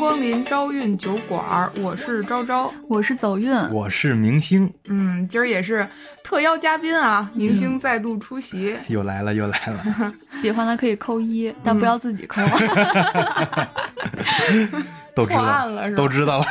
光临招运酒馆，我是招招，我是走运，我是明星。嗯，今儿也是特邀嘉宾啊，明星再度出席，又来了又来了。喜欢的可以扣一，但不要自己扣。都知破案道了是吧都知道了。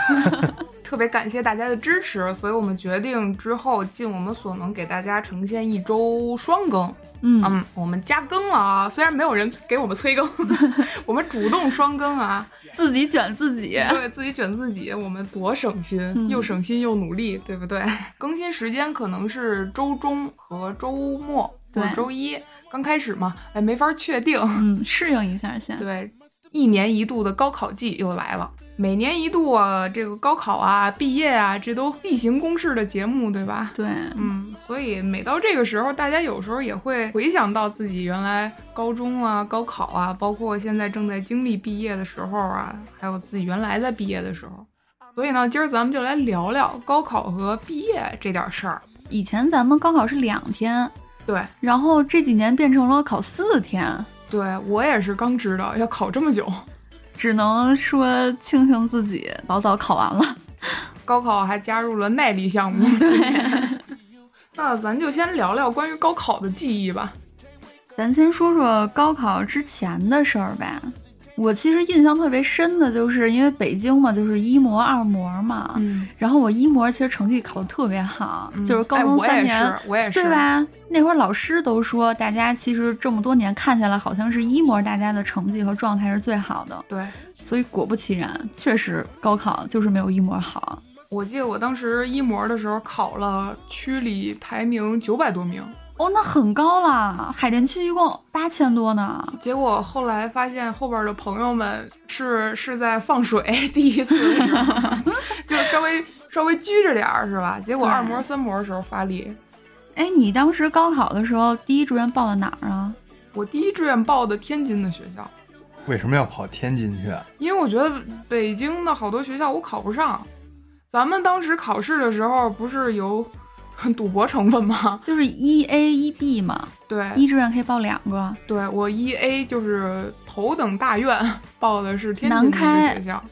特别感谢大家的支持，所以我们决定之后尽我们所能给大家呈现一周双更。嗯，嗯，我们加更了啊，虽然没有人给我们催更，我们主动双更啊，自己卷自己。对自己卷自己，我们多省心，嗯又省心又努力，对不对？更新时间可能是周中和周末或者周一，刚开始嘛，哎，没法确定。嗯，适应一下先。对，一年一度的高考季又来了。每年一度啊，这个高考啊、毕业啊，这都例行公事的节目，对吧？对，嗯，所以每到这个时候，大家有时候也会回想到自己原来高中啊、高考啊，包括现在正在经历毕业的时候啊，还有自己原来在毕业的时候。所以呢，今儿咱们就来聊聊高考和毕业这点事儿。以前咱们高考是两天，对，然后这几年变成了考四天，对我也是刚知道要考这么久。只能说庆幸自己早早考完了。高考还加入了耐力项目。对，那咱就先聊聊关于高考的记忆吧。咱先说说高考之前的事儿呗。我其实印象特别深的就是，因为北京嘛，就是一模、二模嘛。嗯，然后我一模其实成绩考得特别好，就是高哎中三年，我也是，我也是，对？吧？那会儿老师都说，大家其实这么多年看下来，好像是一模大家的成绩和状态是最好的。对，所以果不其然，确实高考就是没有一模好。我记得我当时一模的时候考了区里排名九百多名，哦，那很高了，海淀区一共八千多呢。结果后来发现后边的朋友们是是在放水，第一次 就稍微稍微拘着点儿是吧？结果二模三模的时候发力。哎，你当时高考的时候，第一志愿报的哪儿啊？我第一志愿报的天津的学校，为什么要跑天津去？啊因为我觉得北京的好多学校我考不上。咱们当时考试的时候不是有 赌博成分吗？就是一 A 一 B 嘛，对，一志愿可以报两个。对我一 A 就是头等大院报的是天津开学校，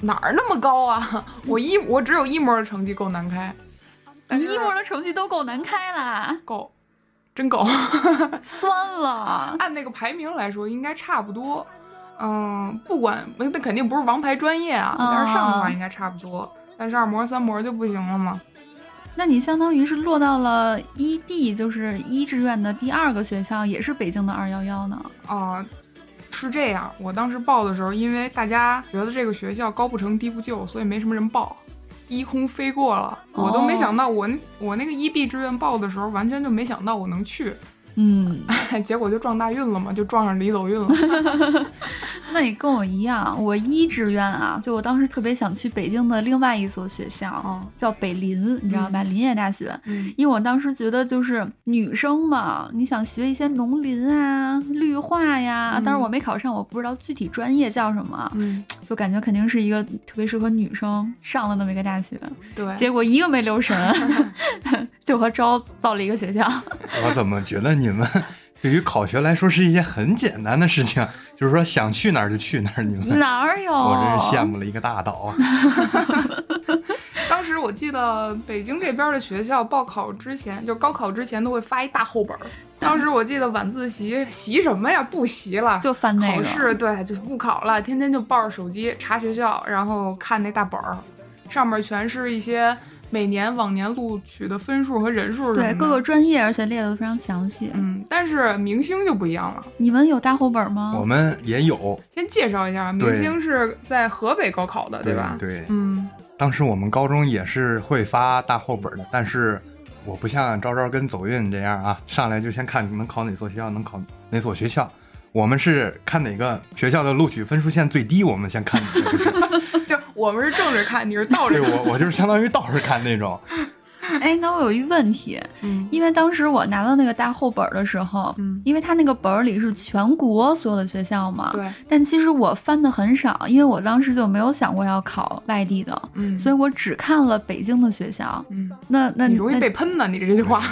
哪儿那么高啊？我一我只有一模的成绩够南开，你一模的成绩都够南开啦，够，真够。酸了。按那个排名来说，应该差不多。嗯，不管那肯定不是王牌专业啊，但是上的话应该差不多。但是二模三模就不行了嘛。那你相当于是落到了一 B，就是一志愿的第二个学校，也是北京的二幺幺呢。啊、是这样。我当时报的时候，因为大家觉得这个学校高不成低不就，所以没什么人报，一空飞过了。我都没想到我，我那个一 B 志愿报的时候，完全就没想到我能去，嗯，结果就撞大运了嘛，就撞上李走运了。那你跟我一样，我一志愿啊，就我当时特别想去北京的另外一所学校，哦叫北林，你知道吧？林业大学。嗯因为我当时觉得就是女生嘛，你想学一些农林啊、绿化呀，嗯当然我没考上，我不知道具体专业叫什么，嗯，就感觉肯定是一个特别适合女生上的那么一个大学。对。结果一个没留神，就和招到了一个学校。我怎么觉得你们 对于考学来说是一件很简单的事情？就是说想去哪儿就去哪儿，你们哪儿有？我真是羡慕了一个大岛啊！当时我记得北京这边的学校报考之前，就高考之前都会发一大厚本儿。当时我记得晚自习习什么呀？不习了，就翻那个考试，对，就不考了，天天就抱着手机查学校，然后看那大本儿，上面全是一些每年往年录取的分数和人数。对各个专业，而且列的非常详细。嗯，但是明星就不一样了。你们有大厚本吗？我们也有，先介绍一下，明星是在河北高考的，对吧？对，嗯，当时我们高中也是会发大厚本的，但是我不像昭昭跟走运这样啊，上来就先看你能考哪所学校，能考哪所学校。我们是看哪个学校的录取分数线最低，我们先看哪个。就我们是正着看，你是倒着看。对我，我就是相当于倒着看那种。哎，那我有一问题，嗯因为当时我拿到那个大厚本儿的时候，嗯因为它那个本儿里是全国所有的学校嘛，对，但其实我翻的很少，因为我当时就没有想过要考外地的，嗯，所以我只看了北京的学校。嗯，那那你容易被喷呢，你这句话，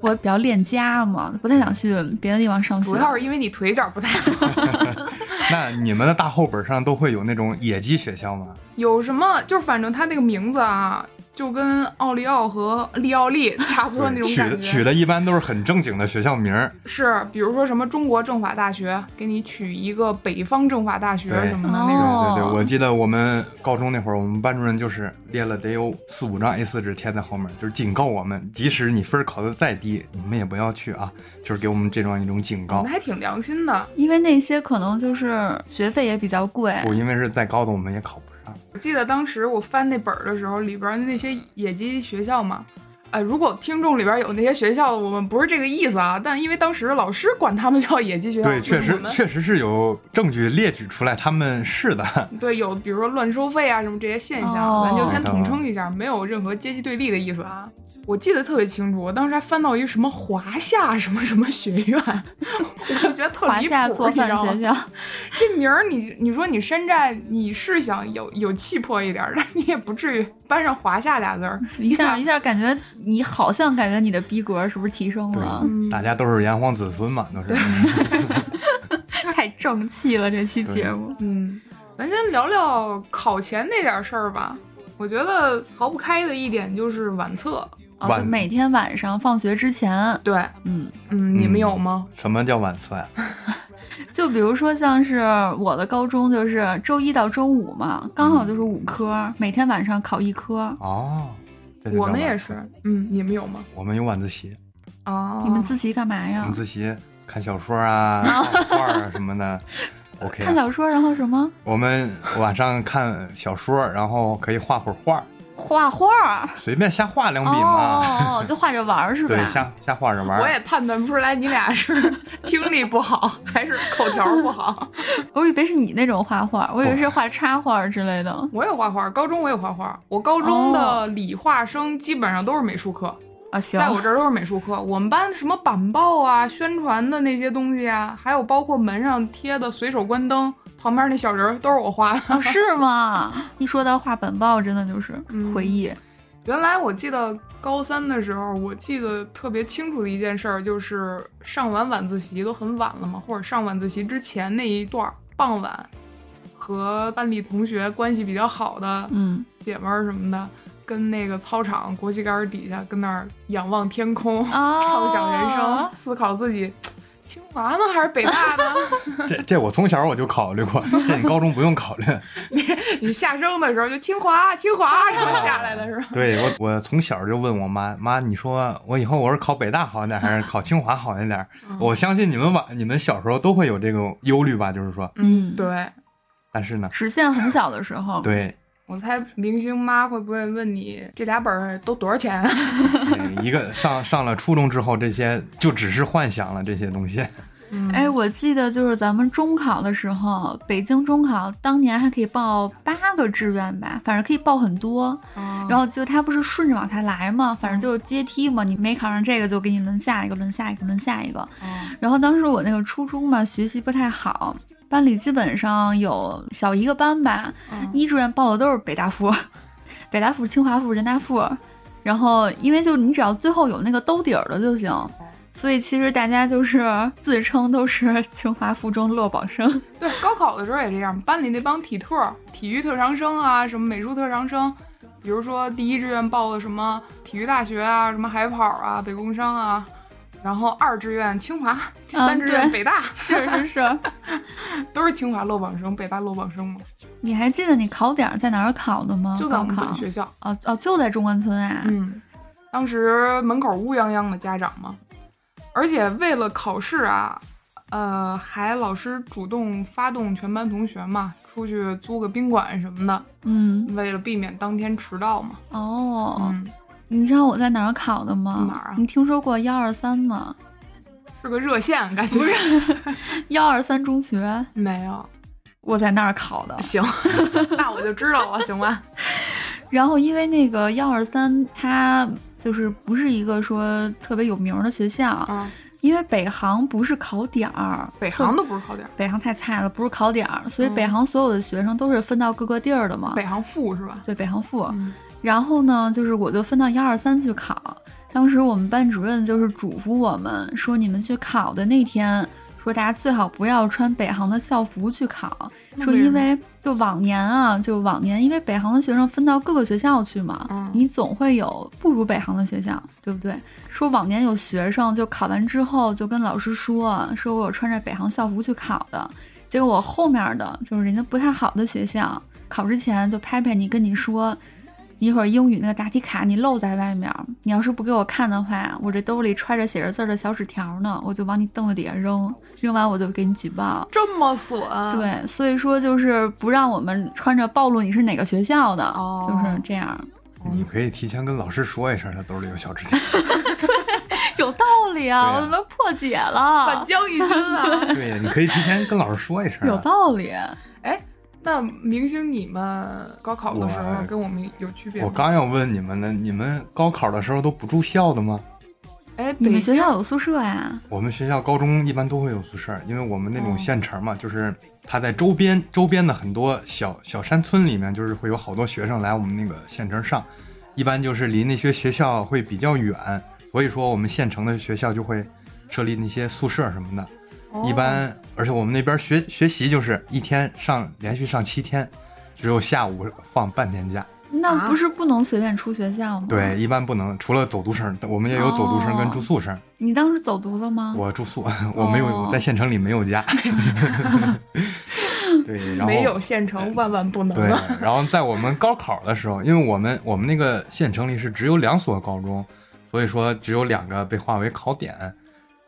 我比较恋家嘛，不太想去别的地方上学。主要是因为你腿脚不太好。那你们的大后本上都会有那种野鸡学校吗？有什么？就是反正他那个名字啊，就跟奥利奥和利奥利差不多那种取感觉。的取的一般都是很正经的学校名儿。是，比如说什么中国政法大学，给你取一个北方政法大学什么的哦那种。对对对，我记得我们高中那会儿，我们班主任就是列了得有四五张 A4 纸贴在后面，就是警告我们，即使你分儿考的再低，你们也不要去啊，就是给我们这样一种警告那。还挺良心的。因为那些可能就是学费也比较贵。不，因为是再高的我们也考不上。我记得当时我翻那本儿的时候，里边那些野鸡学校嘛，呃，如果听众里边有那些学校，我们不是这个意思啊，但因为当时老师管他们叫野鸡学校，对，确实确实是有证据列举出来，他们是的。对有比如说乱收费啊什么这些现象，哦咱就先统称一下，没有任何阶级对立的意思啊。我记得特别清楚，我当时还翻到一个什么华夏什么什么学院，我就觉得特华离谱，夏做饭你知道吗学校，这名儿你你说你山寨，你是想有有气魄一点儿，但你也不至于搬上华夏俩字儿。一下一下感觉你好像感觉你的逼格是不是提升了？嗯大家都是炎黄子孙嘛，都是。太正气了，这期节目。嗯，咱先聊聊考前那点事儿吧。我觉得逃不开的一点就是晚测。哦，晚就每天晚上放学之前，对，嗯，嗯，你们有吗？什么叫晚测呀？就比如说像是我的高中，就是周一到周五嘛，刚好就是五科，每天晚上考一科。哦，我们也是。嗯，你们有吗？我们有晚自习，哦，你们自习干嘛呀晚？自习看小说啊、画 画啊什么的。OK，啊看小说，然后什么我们晚上看小说，然后可以画会儿画，画画儿。随便瞎画两笔嘛。哦，就画着玩儿是吧？对，瞎瞎画着玩儿。我也判断不出来你俩是听力不好 还是口条不好。我以为是你那种画画，我以为是画插画之类的。我也画画，高中我也画画。我高中的理化生基本上都是美术课。啊，行，在我这儿都是美术课，我们班什么板报啊、宣传的那些东西啊，还有包括门上贴的随手关灯旁边那小人儿，都是我画的。哦，是吗？一说到画本报，真的就是嗯回忆。原来我记得高三的时候，我记得特别清楚的一件事儿，就是上完晚自习都很晚了嘛，或者上晚自习之前那一段儿傍晚，和班里同学关系比较好的嗯，姐们儿什么的，跟那个操场国旗杆儿底下跟那儿仰望天空，哦畅想人生，思考自己清华呢还是北大呢？这这我从小我就考虑过，这你高中不用考虑。你你下生的时候就清华，清华什么下来的是吧？对我，我从小就问我妈，妈，你说我以后我是考北大好一点，还是考清华好一点？我相信你们晚，你们小时候都会有这个忧虑吧？就是说，嗯对。但是呢，实现很小的时候，对，我猜明星妈会不会问你这俩本儿都多少钱？对 一个上上了初中之后，这些就只是幻想了，这些东西。嗯哎，我记得就是咱们中考的时候，北京中考当年还可以报八个志愿吧，反正可以报很多。啊然后就他不是顺着往下来嘛，反正就是阶梯嘛，你没考上这个就给你轮下一个，轮下一个，轮下一个。啊然后当时我那个初中嘛，学习不太好，班里基本上有小一个班吧，嗯一志愿报的都是北大附，北大附、清华附、人大附。然后因为就你只要最后有那个兜底儿的就行，所以其实大家就是自称都是清华附中落榜生。对，高考的时候也这样，班里那帮体特、体育特长生啊，什么美术特长生，比如说第一志愿报的什么体育大学啊，什么海跑啊、北工商啊，然后二志愿清华，第 三志愿北大，是是是，都是清华落榜生、北大落榜生嘛，你还记得你考点儿在哪儿考的吗？就在我们学校。哦哦，就在中关村啊。嗯，当时门口乌泱泱的家长嘛，而且为了考试啊，呃，还老师主动发动全班同学嘛，出去租个宾馆什么的，嗯为了避免当天迟到嘛。哦，嗯，你知道我在哪儿考的吗？哪儿啊你听说过幺二三吗？是个热线，感觉不是幺二三中学，没有。我在那儿考的。行，那我就知道了，行吧？然后因为那个幺二三，它就是不是一个说特别有名儿的学校，嗯，因为北航不是考点儿，北航都不是考点儿，北航太菜了，不是考点儿，所以嗯北航所有的学生都是分到各个地儿的嘛。北航附是吧？对，北航附。嗯然后呢，就是我就分到幺二三去考。当时我们班主任就是嘱咐我们说，你们去考的那天，说大家最好不要穿北航的校服去考，说因为就往年啊，就往年因为北航的学生分到各个学校去嘛，嗯你总会有不如北航的学校，对不对？说往年有学生就考完之后就跟老师说，说我有穿着北航校服去考的，结果我后面的就是人家不太好的学校，考之前就拍拍你跟你说。一会儿英语那个答题卡你露在外面，你要是不给我看的话，我这兜里揣着写着字儿的小纸条呢，我就往你凳子底下扔，扔完我就给你举报。这么损，，对，所以说就是不让我们穿着暴露你是哪个学校的，哦就是这样，你可以提前跟老师说一声，他兜里有小纸条。有道理啊，我他妈破解了反，将一军啊！对呀，你可以提前跟老师说一声啊。有道理。哎，那明星你们高考的时候跟我们有区别吗？我刚要问你们呢，你们高考的时候都不住校的吗？哎，你们学校有宿舍呀？我们学校高中一般都会有宿舍，因为我们那哦种县城嘛，就是它在周边周边的很多小小山村里面，就是会有好多学生来我们那个县城上，一般就是离那些学校会比较远，所以说我们县城的学校就会设立那些宿舍什么的。哦一般，而且我们那边学学习就是一天上连续上七天，只有下午放半天假。那不是不能随便出学校吗？对，，一般不能，除了走读生，我们也有走读生跟住宿生。你当时走读了吗？我住宿，我没有、哦我在县城里没有家。对，然后没有县城万万不能对啊！，然后在我们高考的时候，因为我们我们那个县城里是只有两所高中，所以说只有两个被划为考点。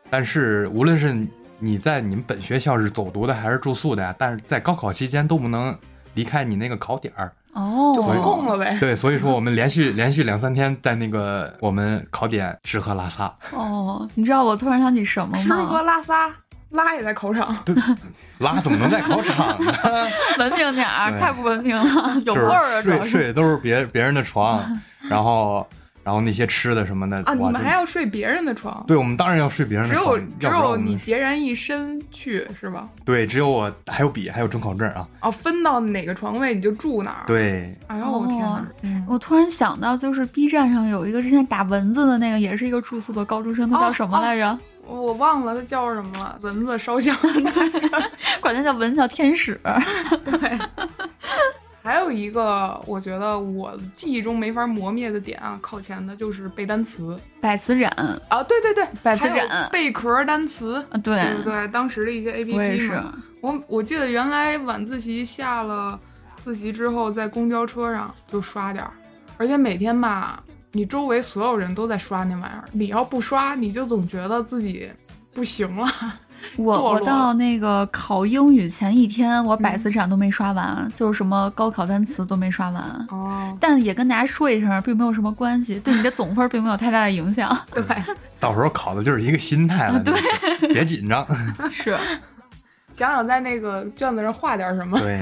但是无论是你在你们本学校是走读的还是住宿的呀，但是在高考期间都不能离开你那个考点儿。哦，就封控了呗。对，所以说我们连续连续两三天在那个我们考点吃喝拉撒，哦，你知道我突然想起什么吗吃喝？拉撒，拉也在考场。对，拉怎么能在考场呢？文明点儿，太不文明了，有味儿啊，主睡。睡的都是别别人的床，然后然后那些吃的什么的啊，你们还要睡别人的床？对，我们当然要睡别人的床只，有只有你孑然一身去是吧？对，只有我还有笔，还有准考证啊。哦，分到哪个床位你就住哪儿。，对，哎呦我天哪我突然想到，就是 B 站上有一个之前打蚊子的那个，也是一个住宿的高中生，他叫哦什么来着？我我忘了他叫什么了，蚊子烧香。管他叫蚊子叫天使。还有一个，我觉得我记忆中没法磨灭的点啊，考前的就是背单词百词斩，啊，对对对，百词斩贝壳单词，啊，对对对？当时的一些 A P 我也 P 是。嘛，我我记得原来晚自习下了自习之后，在公交车上就刷点儿，而且每天吧，你周围所有人都在刷那玩意儿，你要不刷，你就总觉得自己不行了。我我到那个考英语前一天，我百嗯词斩都没刷完，就是什么高考单词都没刷完。哦，但也跟大家说一声，并没有什么关系，对你的总分并没有太大的影响。对，到时候考的就是一个心态了，对别紧张。是，想想在那个卷子上画点什么。对，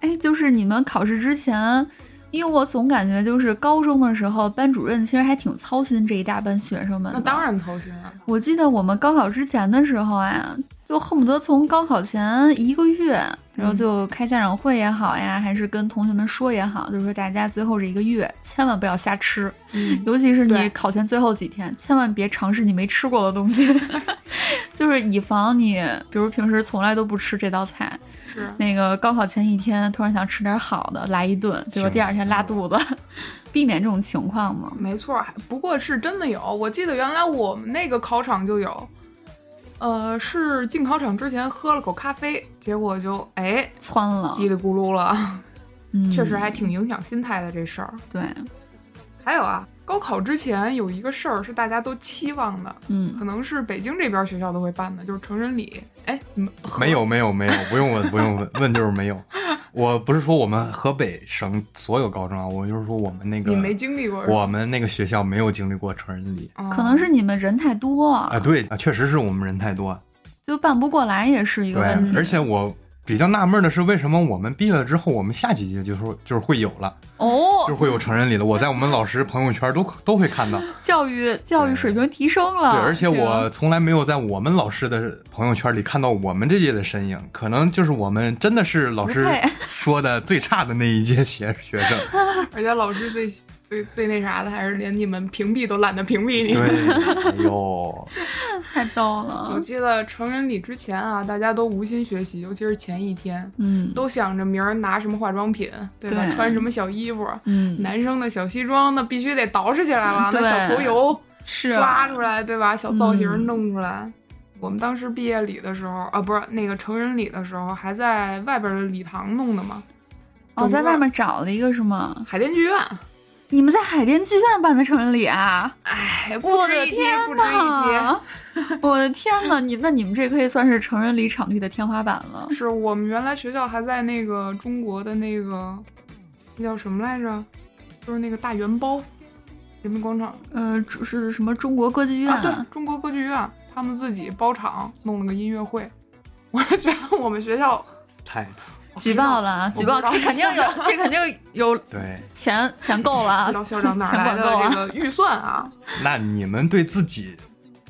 哎，就是你们考试之前，因为我总感觉就是高中的时候，班主任其实还挺操心这一大班学生们。那当然操心啊。我记得我们高考之前的时候啊，就恨不得从高考前一个月，然后就开家长会也好呀，还是跟同学们说也好，就是说大家最后这一个月千万不要瞎吃，嗯，尤其是你考前最后几天，千万别尝试你没吃过的东西，就是以防你，比如平时从来都不吃这道菜，是。那个高考前一天突然想吃点好的来一顿，结果第二天拉肚子，避免这种情况嘛。没错儿，不过是真的有。我记得原来我们那个考场就有，呃，是进考场之前喝了口咖啡，结果就哎窜了，叽里咕噜了，嗯确实还挺影响心态的这事儿。对，还有啊，高考之前有一个事儿是大家都期望的，嗯可能是北京这边学校都会办的，就是成人礼。哎，没有没有没有，不用问 不用问，问就是没有。我不是说我们河北省所有高中啊，我就是说我们那个你没经历过？我们那个学校没有经历过成人礼哦可能是你们人太多，啊。对啊，确实是我们人太多。就办不过来，也是一个问题。对，而且我比较纳闷的是，为什么我们毕业了之后，我们下几届就说就是会有了，哦就，会有成人礼了。我在我们老师朋友圈都 都会看到。教育教育水平提升了。对，而且我从来没有在我们老师的朋友圈里看到我们这届的身影，可能就是我们真的是老师 说的最差的那一届学学生。而且老师最最最那啥的，还是连你们屏蔽都懒得屏蔽你。对，哎呦，太逗了我。记得成人礼之前啊，大家都无心学习，尤其是前一天，嗯都想着明儿拿什么化妆品，对吧？对穿什么小衣服。嗯，男生的小西装那必须得捯饬起来了，那小头油是抓出来，对吧？小造型嗯弄出来。我们当时毕业礼的时候啊，不是那个成人礼的时候，还在外边的礼堂弄的嘛。哦，在外面找了一个是吗？海淀剧院，你们在海淀剧院办的成人礼啊？哎，不我的天不值一提。呐！我的天呐，你那你们这可以算是成人礼场地的天花板了。是我们原来学校还在那个中国的那个那叫什么来着？就是那个大圆包，人民广场呃，主是什么中国歌剧院？啊，对，中国歌剧院，他们自己包场弄了个音乐会。我就觉得我们学校太举报了啊，举报，这肯定有，这肯定有对。钱钱够了校长哪 钱来的这个预算啊？那你们对自己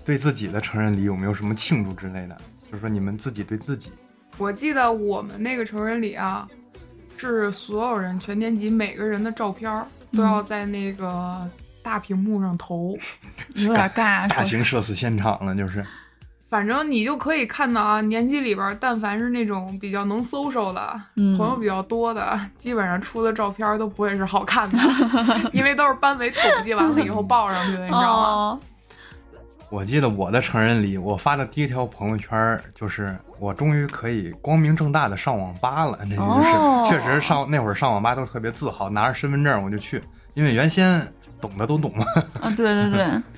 对自己的成人礼有没有什么庆祝之类的？就是说你们自己对自己，我记得我们那个成人礼啊，是所有人全年级每个人的照片儿都要在那个大屏幕上投。有点尬，大型社死现场了，就是反正你就可以看到啊，年级里边儿但凡是那种比较能 social 的、嗯朋友比较多的，基本上出的照片儿都不会是好看的，因为都是班委统计完了以后报上去的，你知道吗？哦，我记得我的成人礼，我发的第一条朋友圈儿就是我终于可以光明正大的上网吧了，这就是、哦确实上那会儿上网吧都特别自豪，拿着身份证我就去，因为原先懂的都懂了，啊，对对对，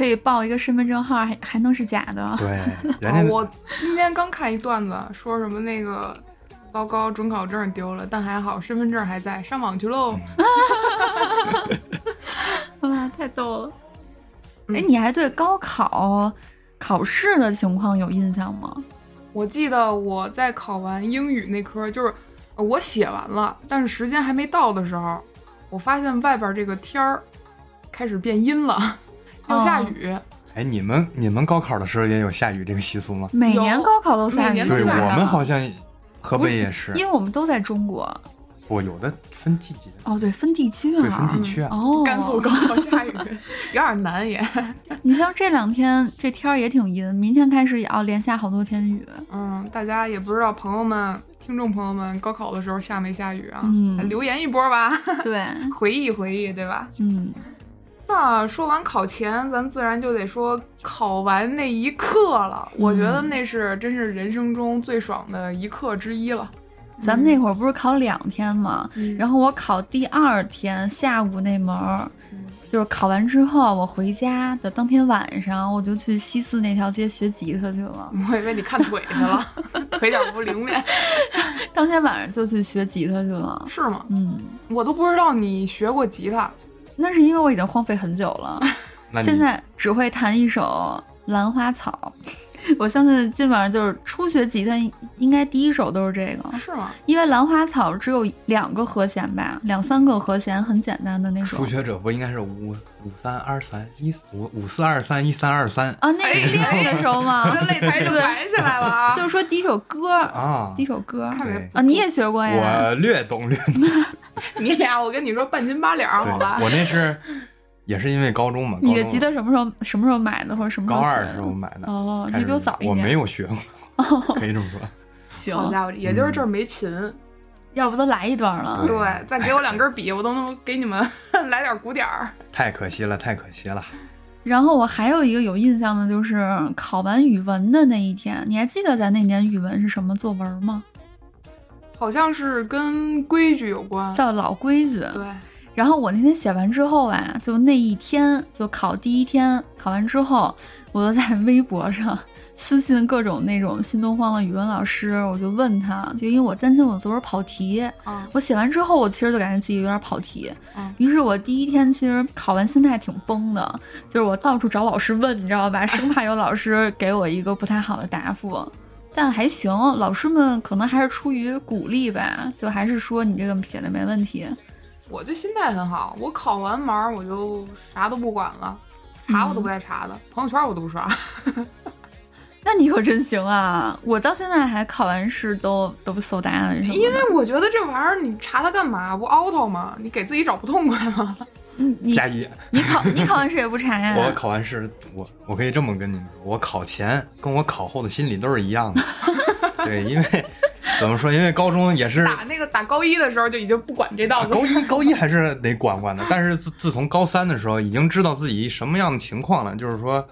可以报一个身份证号，还还能是假的。对，人家、哦我今天刚看一段子，说什么那个糟糕，准考证丢了，但还好身份证还在，上网去喽。啊，太逗了！嗯哎，你还对高考考试的情况有印象吗？我记得我在考完英语那科，就是呃我写完了，但是时间还没到的时候，我发现外边这个天儿开始变阴了，要下雨。哎，你们你们高考的时候也有下雨这个习俗吗？每年高考都下雨，对我们好像河北也是，因为我们都在中国。不有的分季节，哦，对，分地区啊。对分地区啊。哦，甘肃高考下雨，有点难也。你像这两天这天儿也挺阴，明天开始也要连下好多天雨。嗯，大家也不知道朋友们、听众朋友们高考的时候下没下雨啊？嗯留言一波吧，对，回忆回忆，对吧？嗯，那说完考前，咱自然就得说考完那一刻了。我觉得那是真是人生中最爽的一刻之一了。咱那会儿不是考两天嘛？嗯然后我考第二天下午那门儿，就是考完之后我回家的当天晚上，我就去西四那条街学吉他去了。我以为你看腿去了，腿脚不灵便，当天晚上就去学吉他去了。是吗？嗯，我都不知道你学过吉他。那是因为我已经荒废很久了，现在只会弹一首《兰花草》。我相信基本上就是初学吉他，应该第一首都是这个，是吗？因为《兰花草》只有两个和弦吧，两三个和弦，很简单的那种初。学者不应该是五五三二三一五五四二三一三二三啊，那是练的时候吗？这擂台就抬起来了啊！就是说第一首歌，啊第一首歌啊，你也学过呀？我略懂略懂，你俩，我跟你说半斤八两，好吧？我那是也是因为高中嘛，你的吉他什么时候什么时候买的，或者什么时高二？时候买的。哦，你比我早一我。没有学过，可以这么说。行，好家伙，也就是这儿没琴。要不都来一段了？对对，再给我两根笔，我都能给你们 来点鼓点儿。太可惜了，太可惜了。然后我还有一个有印象的，就是考完语文的那一天，你还记得咱那年语文是什么作文吗？好像是跟规矩有关。叫老规矩。对，然后我那天写完之后啊，就那一天就考第一天，考完之后，我就在微博上私信各种那种新东方的语文老师，我就问他，就因为我担心我作文跑题，啊我写完之后，我其实就感觉自己有点跑题，嗯于是我第一天其实考完心态挺崩的，就是我到处找老师问，你知道吧，生怕有老师给我一个不太好的答复。但还行，老师们可能还是出于鼓励吧，就还是说你这个写的没问题。我这心态很好，我考完盲儿我就啥都不管了，查我都不带查的，朋友圈我都不刷。那你可真行啊！我到现在还考完试都都不搜答案什么的。因为我觉得这玩意儿你查它干嘛？不 auto 吗？你给自己找不痛快吗？你你加一。你考你考完试也不查呀？我考完试，我我可以这么跟你们说，我考前跟我考后的心理都是一样的。对，因为怎么说？因为高中也是打那个打高一的时候就已经不管这道了。高一高一还是 得管管的，但是自自从高三的时候，已经知道自己什么样的情况了，就是说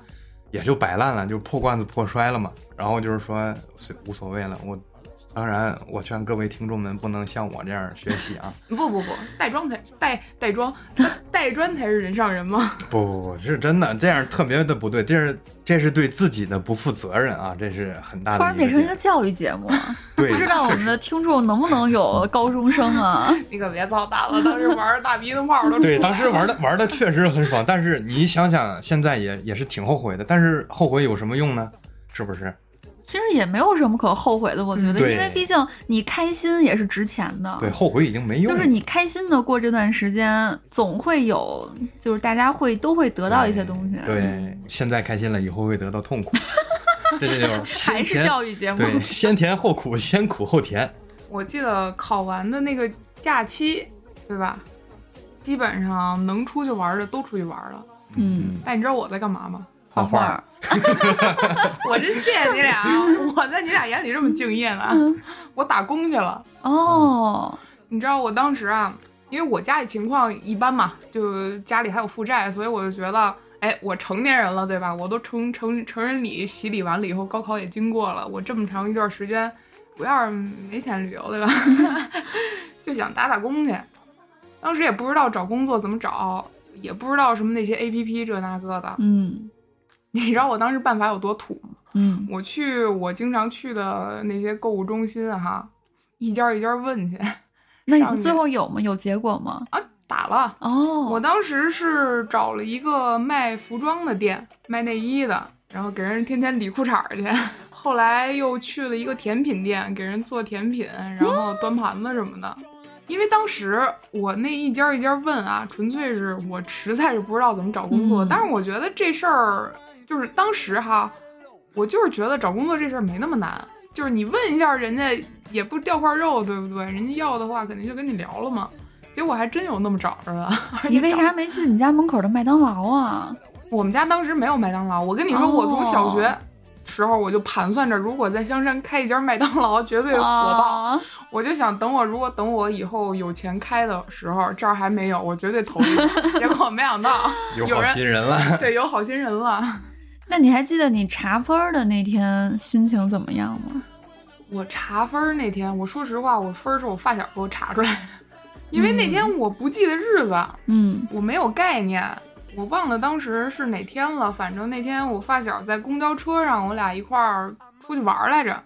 也就摆烂了，就破罐子破摔了嘛。然后就是说无所谓了，我。当然，我劝各位听众们不能像我这样学习啊！不不不，带妆才带带妆，带砖才是人上人吗？不不不，是真的，这样特别的不对，这是这是对自己的不负责任啊！这是很大的。突然变成一个教育节目，对，不知道我们的听众能不能有高中生啊？你可别操蛋了，当时玩大鼻子泡都对，当时玩的玩的确实很爽，但是你想想，现在也也是挺后悔的，但是后悔有什么用呢？是不是？其实也没有什么可后悔的，我觉得，因为毕竟你开心也是值钱的。对，后悔已经没用。就是你开心的过这段时间，总会有，就是大家会都会得到一些东西。对，现在开心了，以后会得到痛苦。这 这就是还是教育节目。对，先甜后苦，先苦后甜。我记得考完的那个假期，对吧？基本上能出去玩的都出去玩了。嗯。但你知道我在干嘛吗？画画。我真谢谢你俩，我在你俩眼里这么敬业呢。我打工去了哦。你知道我当时啊，因为我家里情况一般嘛，就家里还有负债，所以我就觉得，哎，我成年人了，对吧？我都成成成人礼洗礼完了以后，高考也经过了，我这么长一段时间，我要是没钱旅游，对吧？就想打打工去。当时也不知道找工作怎么找，也不知道什么那些 A P P 这那个的，嗯。你知道我当时办法有多土吗？嗯，我去我经常去的那些购物中心哈，一家一家问去。那你最后有吗？有结果吗？啊，打了。哦，我当时是找了一个卖服装的店，卖内衣的，然后给人天天理裤衩去。后来又去了一个甜品店，给人做甜品，然后端盘子什么的。因为当时我那一家一家问啊，纯粹是我实在是不知道怎么找工作。但是我觉得这事儿。就是当时哈，我就是觉得找工作这事儿没那么难，就是你问一下人家也不掉块肉，对不对？人家要的话肯定就跟你聊了嘛。结果还真有那么找着的。你为啥没去你家门口的麦当劳啊？我们家当时没有麦当劳。我跟你说，我从小学时候我就盘算着，如果在香山开一家麦当劳，绝对火爆。我就想等我如果等我以后有钱开的时候，这儿还没有，我绝对投一个。结果没想到有好心人了。对，有好心人了。那你还记得你查分的那天心情怎么样吗？我查分那天，我说实话，我分是我发小给我查出来的，因为那天我不记得日子，嗯，我没有概念，我忘了当时是哪天了。反正那天我发小在公交车上，我俩一块儿出去玩来着。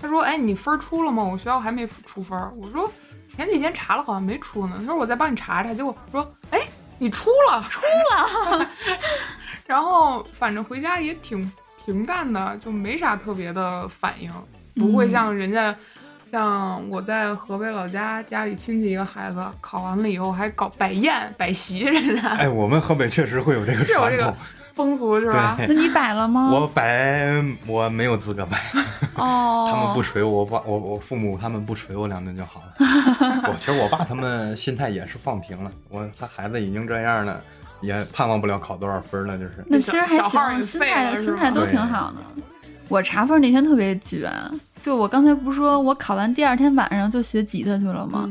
他说：“哎，你分出了吗？我学校还没出分。”我说：“前几天查了，好像没出呢。”他说：“我再帮你查查。”结果说：“哎，你出了，出了。” 然后反正回家也挺平淡的，就没啥特别的反应，不会像人家，像我在河北老家家里亲戚一个孩子考完了以后还搞摆宴摆席，人家。哎，我们河北确实会有这个 传统风俗，是吧？那你摆了吗？我摆，我没有资格摆。哦。他们不捶我，爸我我父母他们不捶我两顿就好了。我其实我爸他们心态也是放平了，我他孩子已经这样了。也盼望不了考多少分了，就是。那其实还行，心态心态都挺好的。我查分那天特别绝，就我刚才不是说我考完第二天晚上就学吉他去了吗？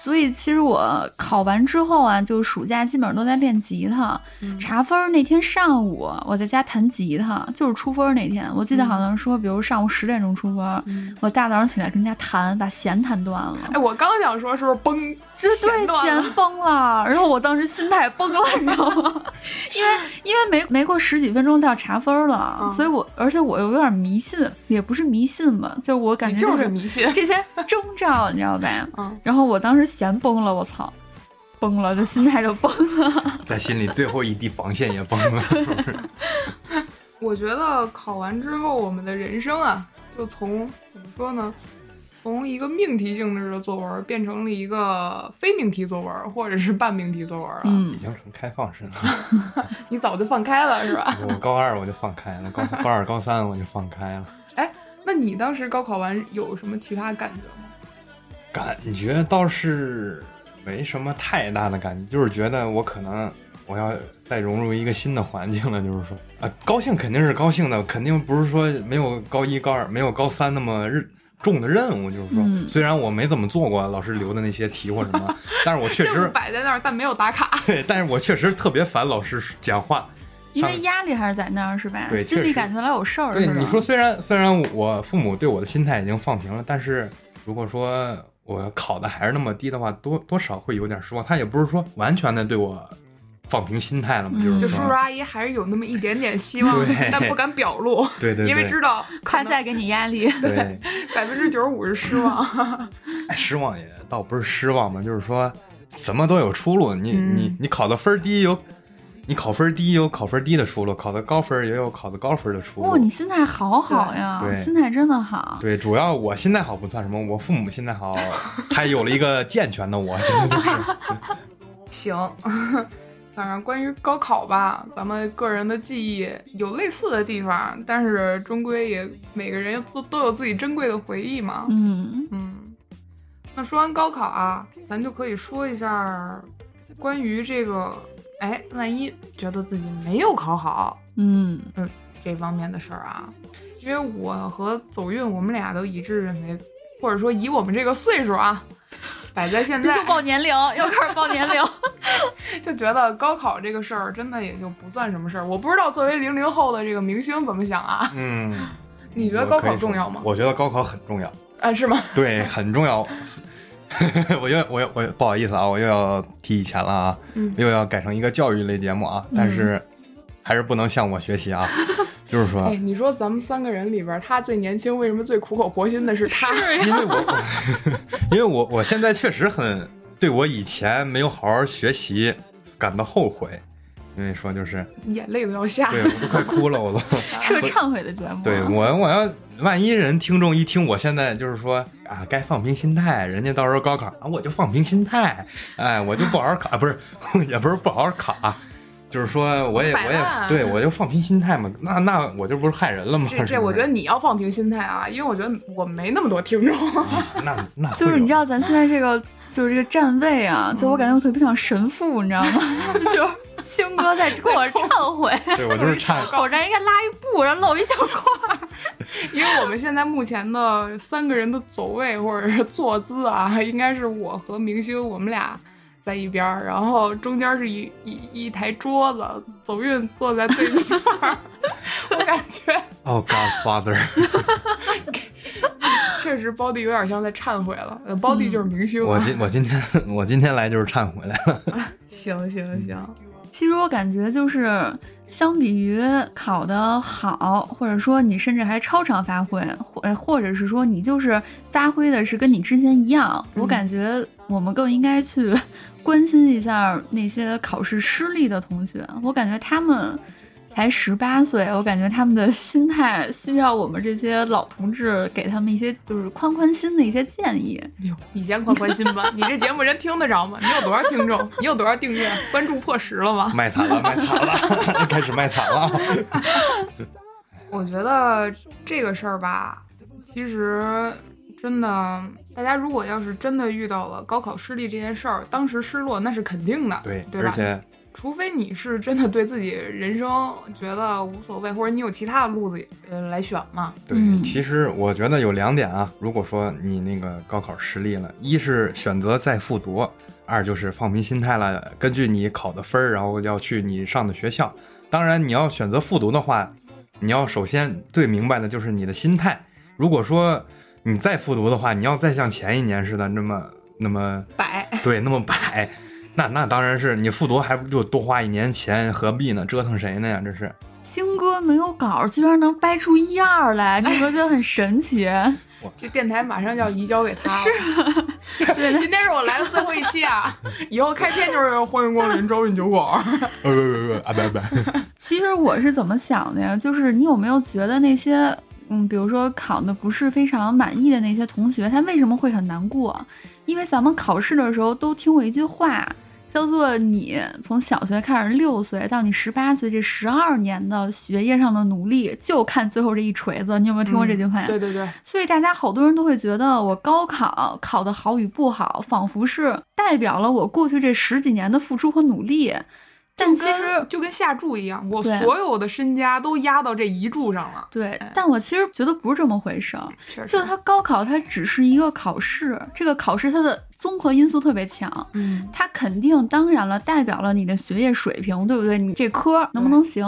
所以其实我考完之后啊，就暑假基本上都在练吉他。查分那天上午，我在家弹吉他，就是出分那天。我记得好像说，比如上午十点钟出分，我大早上起来跟人家弹，把弦弹断了。哎，我刚想说是不是崩，就 对，弦崩了。然后我当时心态崩了，你知道吗？因为因为没没过十几分钟就要查分了，所以我而且我又有点迷信，也不是迷信吧，就我感觉就是迷信这些征兆，你知道吧？嗯。然后我当时。弦崩了，我操，崩了，就心态就崩了，在心里最后一滴防线也崩了。我觉得考完之后，我们的人生啊，就从怎么说呢，从一个命题性质的作文变成了一个非命题作文，或者是半命题作文了。嗯，已经成开放式了。你早就放开了是吧？我高二我就放开了，高高二高三我就放开了。哎，那你当时高考完有什么其他感觉吗？感觉倒是没什么太大的感觉，就是觉得我可能我要再融入一个新的环境了，就是说啊，高兴肯定是高兴的，肯定不是说没有高一高二没有高三那么日重的任务，就是说，嗯虽然我没怎么做过老师留的那些题或什么，但是我确实摆在那儿，但没有打卡。对，但是我确实特别烦老师讲话。因为压力还是在那儿，是吧？对心里感觉老有事儿。对，你说虽然虽然我父母对我的心态已经放平了，但是如果说我考的还是那么低的话，多多少会有点失望。他也不是说完全的对我放平心态了嘛，嗯就是就叔叔，阿姨还是有那么一点点希望，但不敢表露，对对对，因为知道他在给你压力。对，百分之九十五是失望。哎失望也倒不是失望吧，就是说什么都有出路。你、嗯你你考的分低有，你考分低有考分低的出路，考的高分也有考的高分的出路。哦，你心态好好呀对，心态真的好。对，主要我心态好不算什么，我父母心态好，才有了一个健全的我。现在就是，行，当然关于高考吧，咱们个人的记忆有类似的地方，但是终归也每个人都都有自己珍贵的回忆嘛。嗯，嗯，那说完高考啊，咱就可以说一下关于这个，哎，万一觉得自己没有考好嗯，这方面的事儿啊，因为我和走运，我们俩都一致认为，或者说以我们这个岁数啊，摆在现在这就报年龄，又开始报年龄。就觉得高考这个事儿真的也就不算什么事儿。我不知道作为零零后的这个明星怎么想啊？嗯，你觉得高考重要吗？我觉得高考很重要，啊，是吗？对，很重要。我又我又我又不好意思啊，我又要提以前了啊，嗯又要改成一个教育类节目啊，但是还是不能向我学习啊，就是说哎，，你说咱们三个人里边，他最年轻，为什么最苦口婆心的是他？因为我因为我我现在确实很对我以前没有好好学习感到后悔，因为说就是眼泪都要下。对我都快哭了，我都。是个忏悔的节目。对我，我要万一人听众一听我现在就是说啊，该放平心态，人家到时候高考啊，我就放平心态，哎，我就不好好考，啊、不是，也不是不好好考，就是说我也我也对我就放平心态嘛，那那我这不是害人了吗？这这我觉得你要放平心态啊，因为我觉得我没那么多听众。那那就是你知道咱现在这个就是这个站位啊，就我感觉我特别像神父，你知道吗？就是星哥在跟我忏悔，对我就是差我这应该拉一布，然后露一小块儿。因为我们现在目前的三个人的走位或者是坐姿啊，应该是我和明星我们俩在一边儿，然后中间是一一一台桌子，走运坐在对面儿。我感觉哦、Godfather，确实包弟有点像在忏悔了，呃，包弟就是明星、啊我今我今天我今天来就是忏悔来了，行行行，其实我感觉就是，相比于考得好，或者说你甚至还超常发挥，或呃或者是说你就是发挥的是跟你之前一样，嗯。我感觉我们更应该去关心一下那些考试失利的同学。我感觉他们才十八岁，我感觉他们的心态需要我们这些老同志给他们一些就是宽宽心的一些建议。哟，你先宽宽心吧，你这节目人听得着吗？你有多少听众？你有多少订阅？关注破十了吗？卖惨了卖惨了，开始卖惨了。我觉得这个事儿吧，其实真的，大家如果要是真的遇到了高考失利这件事儿，当时失落那是肯定的，对，对吧而？且除非你是真的对自己人生觉得无所谓，或者你有其他的路子呃来选嘛。对，嗯其实我觉得有两点啊。如果说你那个高考失利了，一是选择再复读，二就是放平心态了，根据你考的分儿，然后要去你上的学校。当然，你要选择复读的话，你要首先最明白的就是你的心态。如果说你再复读的话，你要再像前一年似的那么那么摆，对那么摆，那那当然是你复读还不就多花一年钱，何必呢？折腾谁呢呀？这是。星哥没有稿，居然能掰出一二来，你有没有觉得很神奇？这电台马上就要移交给他了。是，今天是我来的最后一期啊，以后开篇就是欢迎光临招运酒馆。呃不不不啊不不，其实我是怎么想的呀？就是你有没有觉得那些，嗯，比如说考的不是非常满意的那些同学，他为什么会很难过？因为咱们考试的时候都听过一句话，叫做你从小学开始六岁到你十八岁这十二年的学业上的努力，就看最后这一锤子。你有没有听过这句话呀？对对对，所以大家好多人都会觉得我高考考的好与不好，仿佛是代表了我过去这十几年的付出和努力。但其实就跟下注一样，我所有的身家都压到这一注上了。对，但我其实觉得不是这么回事儿。确实就它高考，它只是一个考试，这个考试它的综合因素特别强，嗯，它肯定当然了代表了你的学业水平，对不对？你这科能不能行？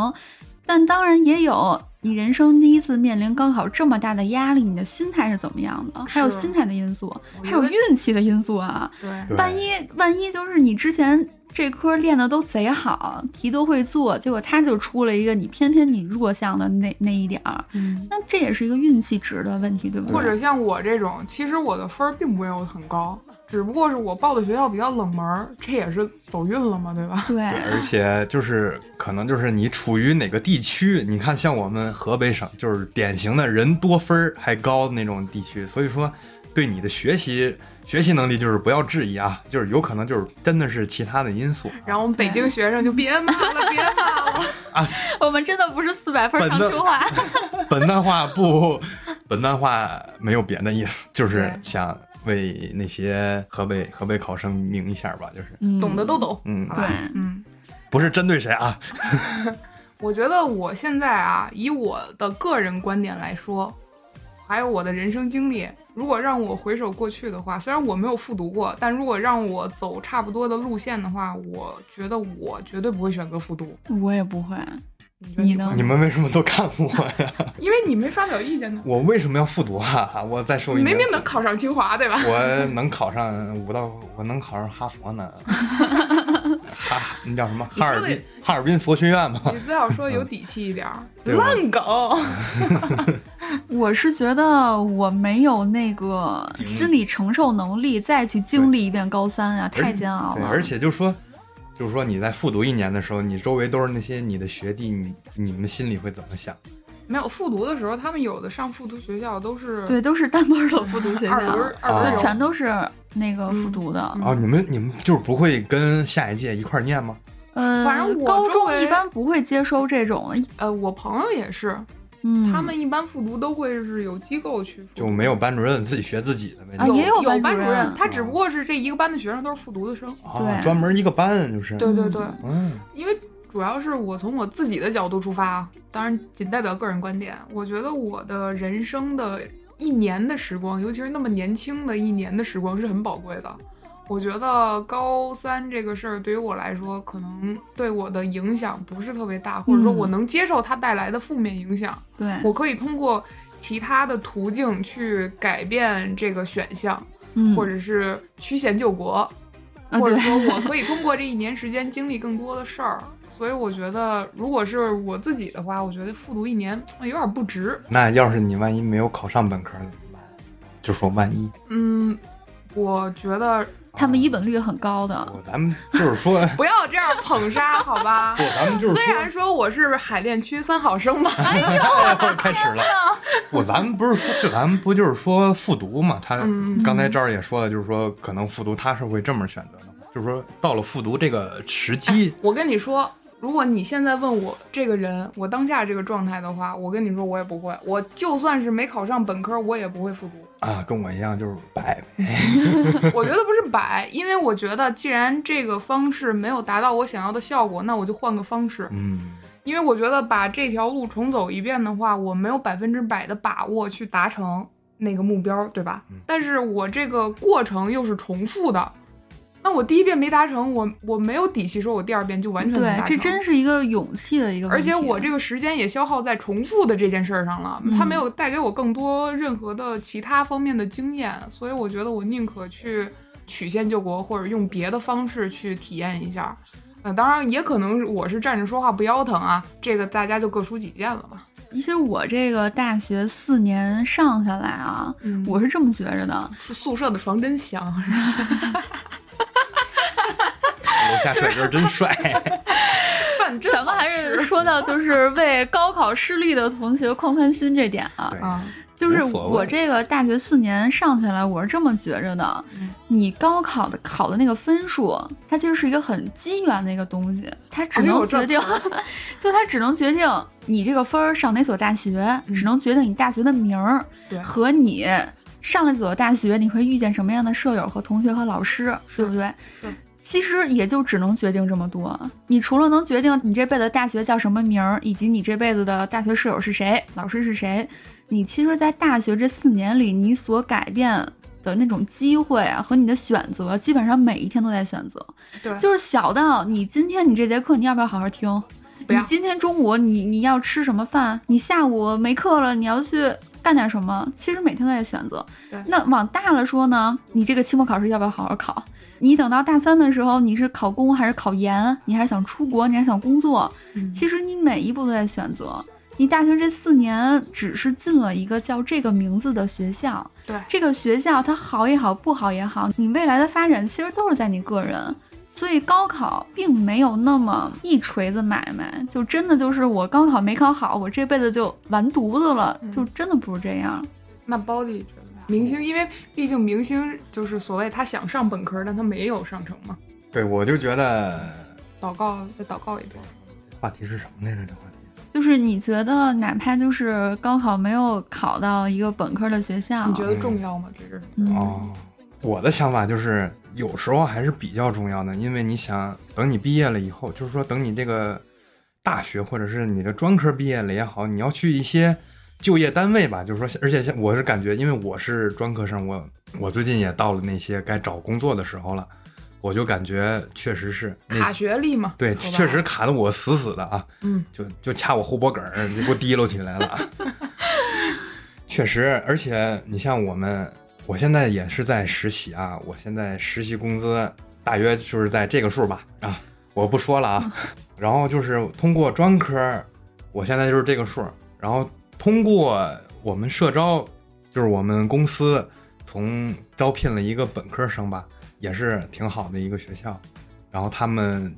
但当然也有你人生第一次面临高考这么大的压力，你的心态是怎么样的？还有心态的因素，还有运气的因素啊。对万一万一就是你之前这科练的都贼好，题都会做，结果他就出了一个你偏偏你弱项的那那一点儿，嗯。那这也是一个运气值的问题，对不对？或者像我这种，其实我的分儿并没有很高，只不过是我报的学校比较冷门儿，这也是走运了嘛，对吧？对对，而且就是可能就是你处于哪个地区，你看像我们河北省就是典型的人多分儿还高的那种地区，所以说对你的学习学习能力就是不要质疑啊，就是有可能就是真的是其他的因素。然后我们北京学生就别骂了，别骂了啊。我们真的不是四百分本的上清华，本段话不，本段话没有别的意思，就是想为那些河北河北考生鸣一下吧，就是嗯懂的都懂。嗯，对嗯，不是针对谁啊，我觉得我现在啊，以我的个人观点来说，还有我的人生经历，如果让我回首过去的话，虽然我没有复读过，但如果让我走差不多的路线的话，我觉得我绝对不会选择复读。我也不会。你呢你们为什么都看我呀？因为你没发表意见呢。我为什么要复读啊？我再说一遍，你明明能考上清华，对吧？我能考上五到，我能考上哈佛呢。哈，那叫什么？哈尔滨哈尔滨佛学院吗？你最好说有底气一点 烂梗。我是觉得我没有那个心理承受能力再去经历一遍高三啊，太煎熬，了。而且就是说，就是说你在复读一年的时候，你周围都是那些你的学弟，你你们心里会怎么想？没有复读的时候，他们有的上复读学校都是对，都是单班的复读学校，二轮二啊轮就全都是那个复读的。嗯哦，你们你们就是不会跟下一届一块儿念吗？呃，反正我高中一般不会接收这种的，呃，我朋友也是，嗯，他们一般复读都会是有机构去，就没有班主任，自己学自己的呗。有啊也有有班主任任，他只不过是这一个班的学生都是复读的生。啊，对专门一个班就是。对对对，嗯，因为主要是我从我自己的角度出发啊，当然仅代表个人观点。我觉得我的人生的一年的时光，尤其是那么年轻的一年的时光是很宝贵的。我觉得高三这个事儿对于我来说，可能对我的影响不是特别大，或者说嗯我能接受它带来的负面影响。对，我可以通过其他的途径去改变这个选项，嗯，或者是曲线救国，啊或者说我可以通过这一年时间经历更多的事儿。所以我觉得，如果是我自己的话，我觉得复读一年哎有点不值。那要是你万一没有考上本科怎么办？就说万一，嗯，我觉得他们一本率很高的。不，咱们就是说，不要这样捧杀，好吧不，？咱们就是虽然说我是海淀区三好生吧，哎呦，开始了。不，咱们不是说，这咱们不就是说复读嘛？他嗯刚才这儿也说了，就是说可能复读他是会这么选择的嘛，就是说到了复读这个时机，我跟你说，如果你现在问我这个人，我当下这个状态的话，我跟你说，我也不会。我就算是没考上本科，我也不会复读。啊，跟我一样就是摆。我觉得不是摆，因为我觉得既然这个方式没有达到我想要的效果，那我就换个方式。嗯，因为我觉得把这条路重走一遍的话，我没有百分之百的把握去达成那个目标，对吧？嗯但是我这个过程又是重复的，那我第一遍没达成，我我没有底气说我第二遍就完全达，成。对这真是一个勇气的一个。而且我这个时间也消耗在重复的这件事儿上了，嗯它没有带给我更多任何的其他方面的经验，所以我觉得我宁可去曲线救国，或者用别的方式去体验一下。呃，当然也可能是我是站着说话不腰疼啊，这个大家就各抒己见了吧。其实我这个大学四年上下来啊，嗯我是这么觉着的，宿宿舍的床真香，楼下帅哥真帅。咱们还是说到就是为高考失利的同学宽宽心这点啊，对啊，就是我这个大学四年上下来，我是这么觉着的。嗯你高考的考的那个分数，它其实是一个很机缘的一个东西，它只能决定，就它只能决定你这个分儿上哪所大学，嗯只能决定你大学的名儿对和你上了几所大学，你会遇见什么样的舍友和同学和老师，对不对？对其实也就只能决定这么多。你除了能决定你这辈子大学叫什么名儿，以及你这辈子的大学室友是谁、老师是谁，你其实，在大学这四年里，你所改变的那种机会啊和你的选择，基本上每一天都在选择。对，就是小到你今天你这节课你要不要好好听？你今天中午你你要吃什么饭？你下午没课了，你要去干点什么？其实每天都在选择。那往大了说呢，你这个期末考试要不要好好考？你等到大三的时候，你是考公还是考研？你还是想出国？你还是想工作？嗯其实你每一步都在选择。你大学这四年只是进了一个叫这个名字的学校，对这个学校它好也好，不好也好，你未来的发展其实都是在你个人。所以高考并没有那么一锤子买卖，就真的就是我高考没考好，我这辈子就完犊子了，嗯就真的不是这样。那包弟觉得明星，因为毕竟明星就是所谓他想上本科，但他没有上成嘛。对，我就觉得祷告，再祷告一遍。话题是什么来着？这话题就是你觉得哪怕就是高考没有考到一个本科的学校，你觉得重要吗？这是嗯哦，我的想法就是有时候还是比较重要的，因为你想等你毕业了以后，就是说等你这个大学或者是你的专科毕业了也好，你要去一些就业单位吧，就是说，而且像我是感觉，因为我是专科生，我我最近也到了那些该找工作的时候了，我就感觉确实是卡学历嘛？对，确实。卡的我死死的啊，嗯，就就掐我后脖梗儿，就给我提溜起来了。确实，而且你像我们，我现在也是在实习啊，我现在实习工资大约就是在这个数吧啊，我不说了啊。然后就是通过专科，我现在就是这个数，然后通过我们社招，就是我们公司从招聘了一个本科生吧，也是挺好的一个学校，然后他们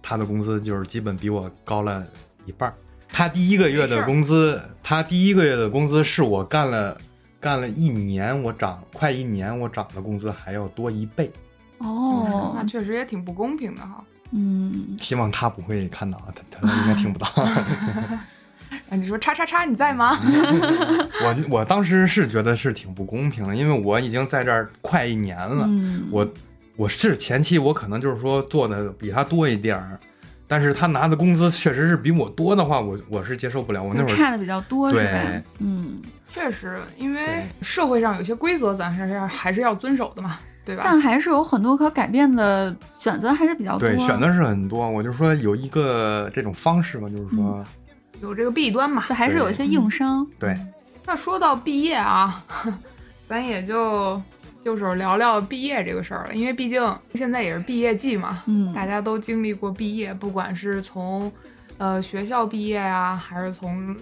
他的工资就是基本比我高了一半儿。他第一个月的工资，他第一个月的工资是我干了干了一年，我涨快一年，我涨的工资还要多一倍。哦那，确实也挺不公平的哈。嗯，希望他不会看到，他他应该听不到。啊，你说叉叉叉，你在吗？我我当时是觉得是挺不公平的，因为我已经在这儿快一年了，嗯，我我是前期我可能就是说做的比他多一点儿，但是他拿的工资确实是比我多的话，我我是接受不了。我那会儿差的比较多是吧对？嗯，确实，因为社会上有些规则咱是要还是要遵守的嘛，对吧？但还是有很多可改变的选择，还是比较多。对选择是很多，我就说有一个这种方式嘛，就是说、有这个弊端嘛。就还是有一些硬伤。对那说到毕业啊，咱也就就是聊聊毕业这个事儿了，因为毕竟现在也是毕业季嘛，嗯，大家都经历过毕业，不管是从呃学校毕业呀、还是从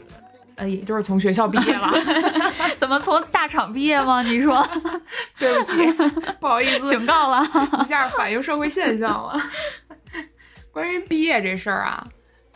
呃也就是从学校毕业了。怎么从大厂毕业吗？你说，对不起，不好意思，警告了。一下反映社会现象了。关于毕业这事儿啊，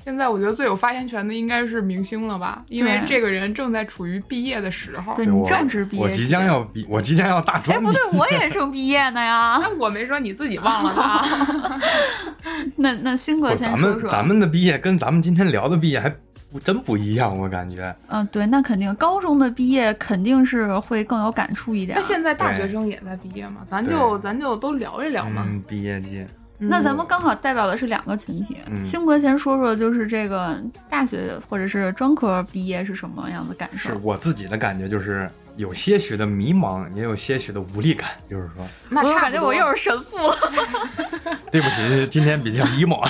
现在我觉得最有发言权的应该是明星了吧，因为这个人正在处于毕业的时候。对你正值毕业我即将要毕，我即将要大哎，专哎不对，我也正毕业呢呀。那我没说你自己忘了他。那那新哥不，先说说。咱们咱们的毕业跟咱们今天聊的毕业还不真不一样，我感觉。嗯，对，那肯定高中的毕业肯定是会更有感触一点那。现在大学生也在毕业嘛，咱就咱就都聊一聊嘛。嗯，毕业季，嗯那咱们刚好代表的是两个群体。嗯新哥先说说，就是这个大学或者是专科毕业是什么样的感受是？我自己的感觉就是有些许的迷茫，也有些许的无力感，就是说，那差不多感觉我又是神父了。对不起，今天比较 emo。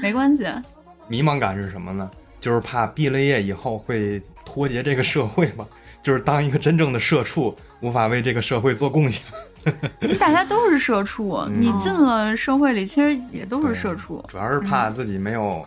没关系，迷茫感是什么呢？就是怕毕了业以后会脱节这个社会吧，就是当一个真正的社畜，无法为这个社会做贡献。大家都是社畜，嗯你进了社会里，其实也都是社畜。主要是怕自己没有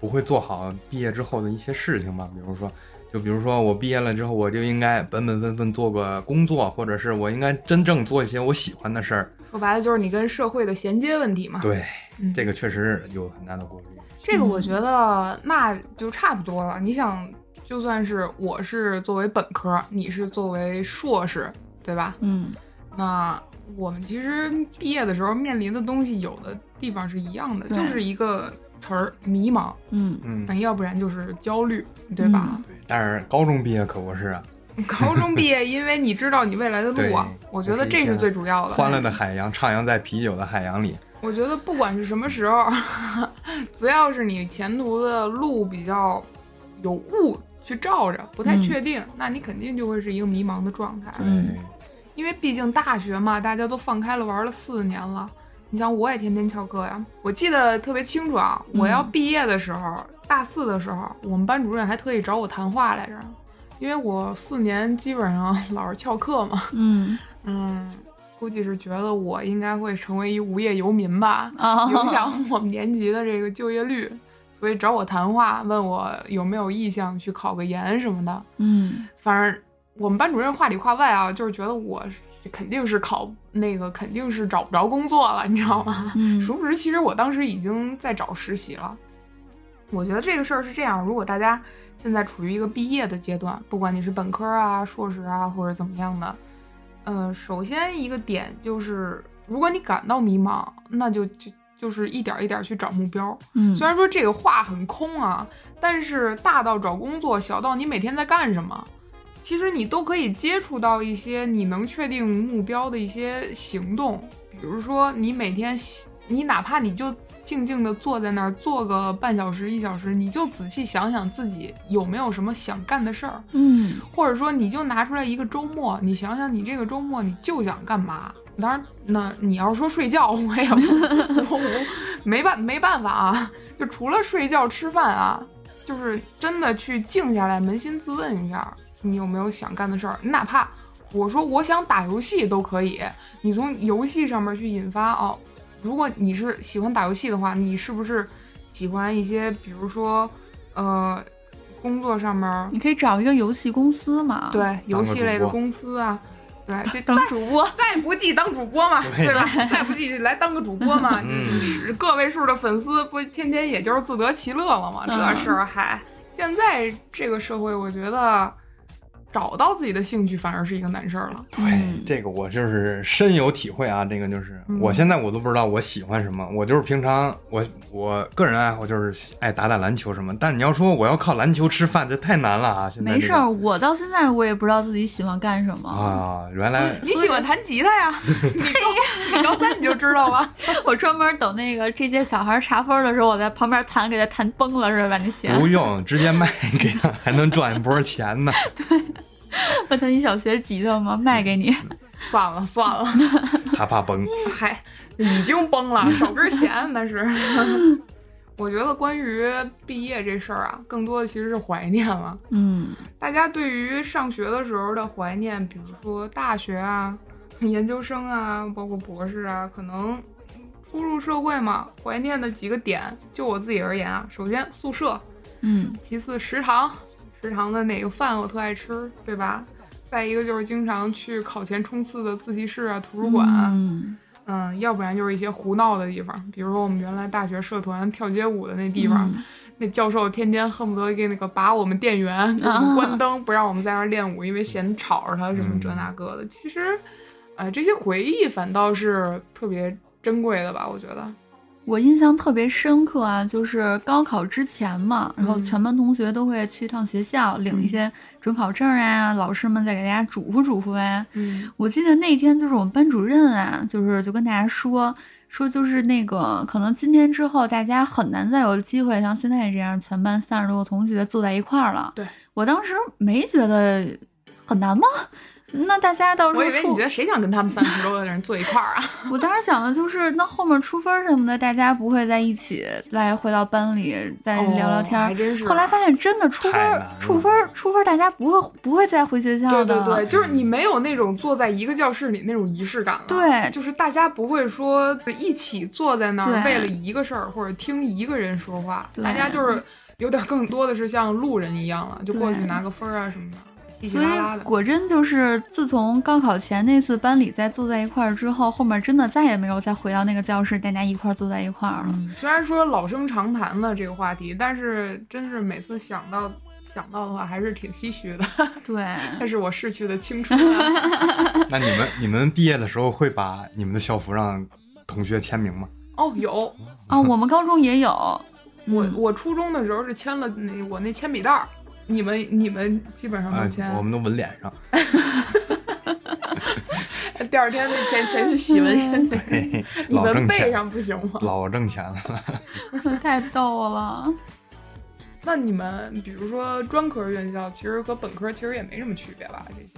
不会做好毕业之后的一些事情吧，比如说，就比如说我毕业了之后，我就应该本本分分做个工作，或者是我应该真正做一些我喜欢的事儿。说白了就是你跟社会的衔接问题嘛。对，嗯这个确实有很大的顾虑。这个我觉得那就差不多了。你想，就算是我是作为本科，你是作为硕士，对吧？嗯那我们其实毕业的时候面临的东西，有的地方是一样的，就是一个词儿迷茫，嗯嗯，那要不然就是焦虑，对吧？对，但是高中毕业可不是啊，高中毕业，因为你知道你未来的路啊，我觉得这是最主要的。欢乐的海洋徜徉在啤酒的海洋里。我觉得不管是什么时候，只要是你前途的路比较有雾去照着，不太嗯确定，那你肯定就会是一个迷茫的状态。嗯对，因为毕竟大学嘛，大家都放开了玩了四年了。你像我也天天翘课呀，我记得特别清楚啊。我要嗯毕业的时候，大四的时候，我们班主任还特意找我谈话来着，因为我四年基本上 老是翘课嘛。嗯嗯，估计是觉得我应该会成为一无业游民吧，啊，影响我们年级的这个就业率，所以找我谈话，问我有没有意向去考个研什么的。嗯反正我们班主任话里话外啊，就是觉得我肯定是考那个肯定是找不着工作了，你知道吗？嗯殊不知，其实我当时已经在找实习了。我觉得这个事儿是这样，如果大家现在处于一个毕业的阶段，不管你是本科啊、硕士啊或者怎么样的，呃，首先一个点就是，如果你感到迷茫，那就就就是一点一点去找目标。嗯，虽然说这个话很空啊，但是大到找工作，小到你每天在干什么，其实你都可以接触到一些你能确定目标的一些行动。比如说，你每天，你哪怕你就静静的坐在那儿坐个半小时、一小时，你就仔细想想自己有没有什么想干的事儿，嗯或者说你就拿出来一个周末，你想想你这个周末你就想干嘛。当然，那你要是说睡觉，我也不我我没办没办法啊，就除了睡觉吃饭啊，就是真的去静下来，扪心自问一下，你有没有想干的事儿？你哪怕我说我想打游戏都可以，你从游戏上面去引发哦。如果你是喜欢打游戏的话，你是不是喜欢一些，比如说，呃，工作上面你可以找一个游戏公司嘛，，对游戏类的公司啊，对，就当主播，再不济当主播嘛，对对吧？再不济来当个主播嘛，嗯是个位数的粉丝不天天也就是自得其乐了嘛？嗯这事儿还现在这个社会，我觉得找到自己的兴趣反而是一个难事儿了。对，嗯这个我就是深有体会啊。这个就是、嗯我现在我都不知道我喜欢什么，我就是平常我我个人爱好就是爱打打篮球什么。但你要说我要靠篮球吃饭，这太难了啊！现在、这个、没事儿，我到现在我也不知道自己喜欢干什么，啊，原来你喜欢弹吉他呀？你高三你就知道了。我专门等那个这届小孩查分的时候，我在旁边弹，给他弹崩了是吧？你写，不用直接卖给他，还能赚一波钱呢。我弹一小学吉他吗，卖给你。算 了算了，他怕崩。嗨，已经崩了，少根弦那是。我觉得关于毕业这事儿啊，更多的其实是怀念了。嗯大家对于上学的时候的怀念，比如说大学啊、研究生啊，包括博士啊，可能初入社会嘛，怀念的几个点，就我自己而言啊，首先宿舍，嗯其次食堂，食堂的哪个饭我特爱吃，对吧？再一个就是经常去考前冲刺的自习室啊、图书馆啊，嗯嗯，要不然就是一些胡闹的地方，比如说我们原来大学社团跳街舞的那地方，嗯那教授天天恨不得给那个把我们电源，关灯，不让我们在那儿练舞，因为嫌吵着他什么这那个的。其实，呃，这些回忆反倒是特别珍贵的吧，我觉得。我印象特别深刻啊，就是高考之前嘛，然后嗯全班同学都会去一趟学校，领一些准考证啊，老师们再给大家嘱咐嘱咐啊。嗯我记得那天就是我们班主任啊，就是就跟大家说说，就是那个可能今天之后大家很难再有机会像现在这样，全班三十多个同学坐在一块儿了。对我当时没觉得很难吗？那大家到时候我以为你觉得谁想跟他们三十多个人坐一块儿啊？我当时想的就是，那后面出分什么的，大家不会在一起来回到班里再聊聊天还真是。后来发现真的出分出分出分，大家不会不会再回学校对的。对对，就是你没有那种坐在一个教室里那种仪式感了。对就是大家不会说一起坐在那儿对为了一个事儿或者听一个人说话，对大家就是有点更多的是像路人一样了，就过去拿个分儿啊什么的。稀稀所以拉拉的。果真就是自从高考前那次班里再坐在一块儿之后，后面真的再也没有再回到那个教室，大家一块儿坐在一块儿了。嗯虽然说老生常谈的这个话题，但是真是每次想到想到的话，还是挺唏嘘的。对，那是我逝去的青春啊！那你们你们毕业的时候会把你们的校服让同学签名吗？哦，有啊，我们高中也有。我嗯我初中的时候是签了那我那铅笔袋儿，你们你们基本上啊都签。，我们都纹脸上。第二天那钱全去洗纹身去，嘿嘿你们背，上不行吗？老挣钱了。太逗了。那你们比如说专科院校，其实和本科其实也没什么区别吧？这些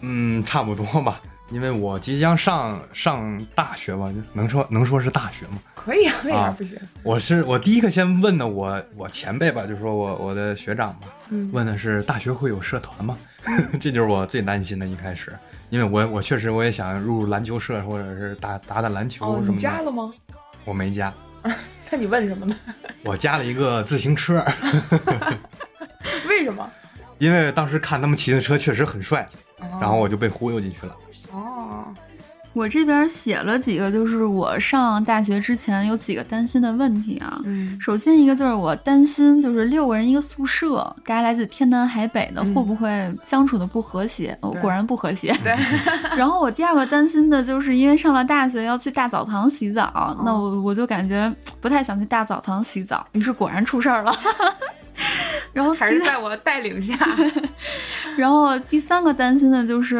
嗯，差不多吧。因为我即将上上大学吧，能说能说是大学吗？可以啊，为啥啊不行？我是我第一个先问的我我前辈吧，就说我我的学长吧，嗯，问的是大学会有社团吗？这就是我最担心的一开始，因为我我确实我也想入篮球社或者是打打打篮球什么的，你加了吗？我没加，那你问什么呢？我加了一个自行车，为什么？因为当时看他们骑的车确实很帅，哦然后我就被忽悠进去了。哦，我这边写了几个，就是我上大学之前有几个担心的问题啊。嗯，首先一个就是我担心，就是六个人一个宿舍，大家来自天南海北的，嗯会不会相处的不和谐？哦，果然不和谐。对，然后我第二个担心的就是，因为上了大学要去大澡堂洗澡，那我我就感觉不太想去大澡堂洗澡。于是果然出事儿了。然后还是在我带领下。然后第三个担心的就是，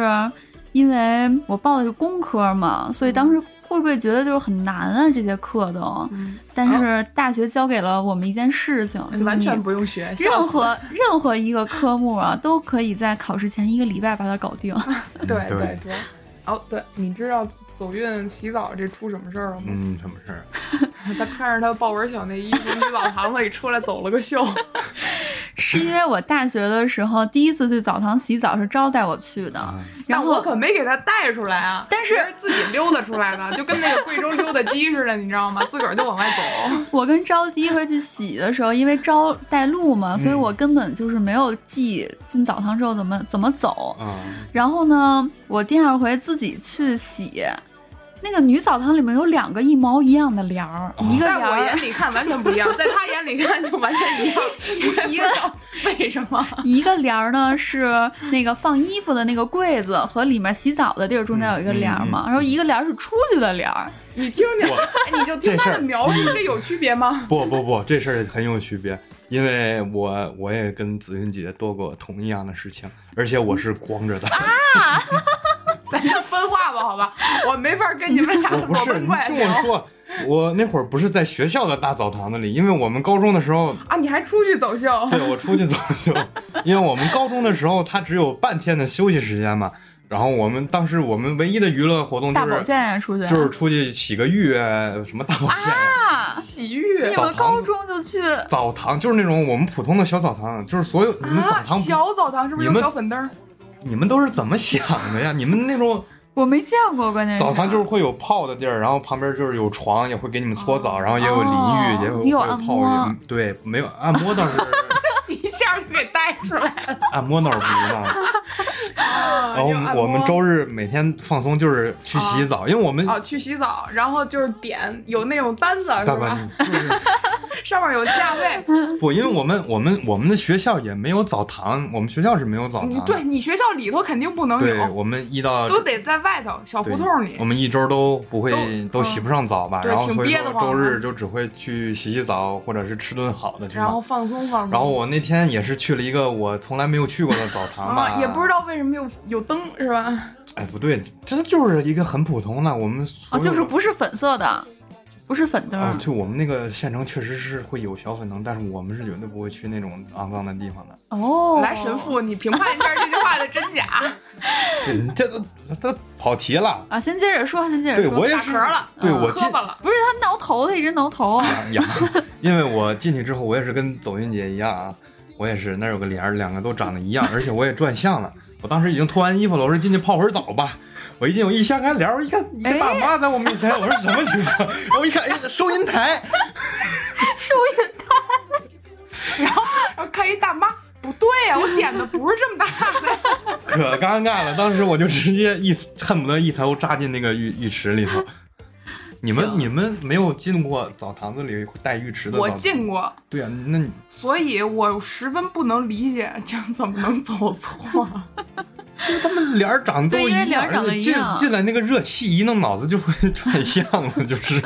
因为我报的是工科嘛，所以当时会不会觉得就是很难啊？这些课都。嗯，但是大学教给了我们一件事情，就完全不用学，任何任何一个科目啊，都可以在考试前一个礼拜把它搞定。对对对对。哦，对，你知道走运洗澡这出什么事儿了吗？嗯，什么事儿？他穿着他豹纹小内衣从女澡堂子里出来走了个秀。是因为我大学的时候第一次去澡堂洗澡是招待我去的，啊然后我可没给他带出来啊，但是自己溜达出来的，就跟那个贵州溜达鸡似的，你知道吗？自个儿就往外走。我跟招第一回去洗的时候，因为招带路嘛，所以我根本就是没有记进澡堂之后怎么怎么走。啊，然后呢，我第二回自己去洗，那个女澡堂里面有两个一毛一样的帘儿，一个在我帘儿眼里看完全不一样，在他眼里看就完全一样。我也不知道为什么？一个帘儿呢是那个放衣服的那个柜子和里面洗澡的地儿中间有一个帘儿嘛，然后一个帘儿是出去的帘儿。你听听，你就听他的描述，这有区别吗？不不不，这事儿很有区别，因为我我也跟紫云姐做过同一样的事情，而且我是光着的。咱就分化吧，好吧？我没法跟你们俩我不是，你听我说，我那会儿不是在学校的大澡堂子里，因为我们高中的时候，啊！你还出去走秀？对我出去走秀，因为我们高中的时候，他只有半天的休息时间嘛。然后我们当时我们唯一的娱乐活动就大保是健呀，出去就是出去洗个浴，什么大保健。啊！洗浴你们澡堂子高中就去澡堂就是那种我们普通的小澡堂，就是所有你们澡啊，堂不，小澡堂是不是有你们小粉灯？你们都是怎么想的呀？你们那种我没见过，关键是澡堂就是会有泡的地儿，然后旁边就是有床，也会给你们搓澡，然后也有淋哦浴，也有泡浴。对，没有按摩倒是一下就给带出来了。按摩倒是不知道。啊然后我们周日每天放松就是去洗澡，因为我们哦，去洗澡，然后就是点有那种单子是大吧？上面有价位。不，因为我们我们我们的学校也没有澡堂，我们学校是没有澡堂。你对你学校里头肯定不能有对，我们一到都得在外头小胡同里我。们一周都不会都都洗不上澡吧，然后所以周日就只会去洗洗澡，或者是吃顿好的，是然后？放松放松。然后我那天也是去了一个我从来没有去过的澡堂吧，啊，也不知道为什么有有灯是吧？哎，不对，这就是一个很普通的，我们所哦，有就是不是粉色的，不是粉灯。啊，就我们那个县城确实是会有小粉灯，但是我们是绝对不会去那种肮脏的地方的。哦，来，神父，你评判一下这句话的真假。对，你这都他跑题了。啊，先接着说，先接着说。对我也是了，嗯对我进了。不是他挠头，他一直挠头。呀，因为我进去之后，我也是跟走运姐一样啊，我也是那有个帘儿，两个都长得一样，而且我也转向了。我当时已经脱完衣服了，我说进去泡会儿澡吧。我一进，我一掀开帘儿，我一看一个大妈在我面前，我说什么情况？然后我一看，哎，收银台。收银台然后然后看一大妈，不对呀、我点的不是这么大的。可尴尬了，当时我就直接一恨不得一头扎进那个浴浴池里头。你们你们没有进过澡堂子里带浴池的澡我？进过，对啊，那你所以我十分不能理解，这怎么能走错？因为他们脸儿长得都一样，一进样进来那个热气一弄，脑子就会 转向了，就是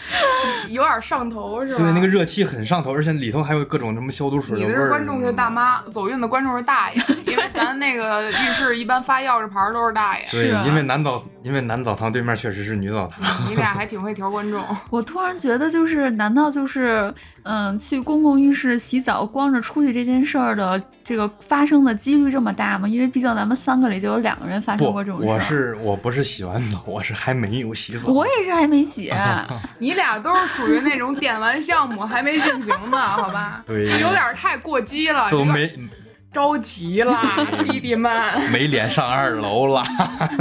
有点上头是吧？对那个热气很上头，而且里头还有各种什么消毒水你的味儿。是观众是大妈，走运的观众是大爷，因为咱那个浴室一般发钥匙牌都是大爷。对因为男澡因为男澡堂对面确实是女澡堂。你俩还挺会调观众，我突然觉得，就是难道就是，嗯，去公共浴室洗澡光着出去这件事儿的这个发生的几率这么大吗？因为毕竟咱们三个里就有两个人发生过这种，事。我是我不是洗完澡，我是还没有洗澡。我也是还没洗，你俩都是属于那种点完项目还没进行呢，好吧？对就有点太过激了，都没着急了，弟弟们，没脸上二楼了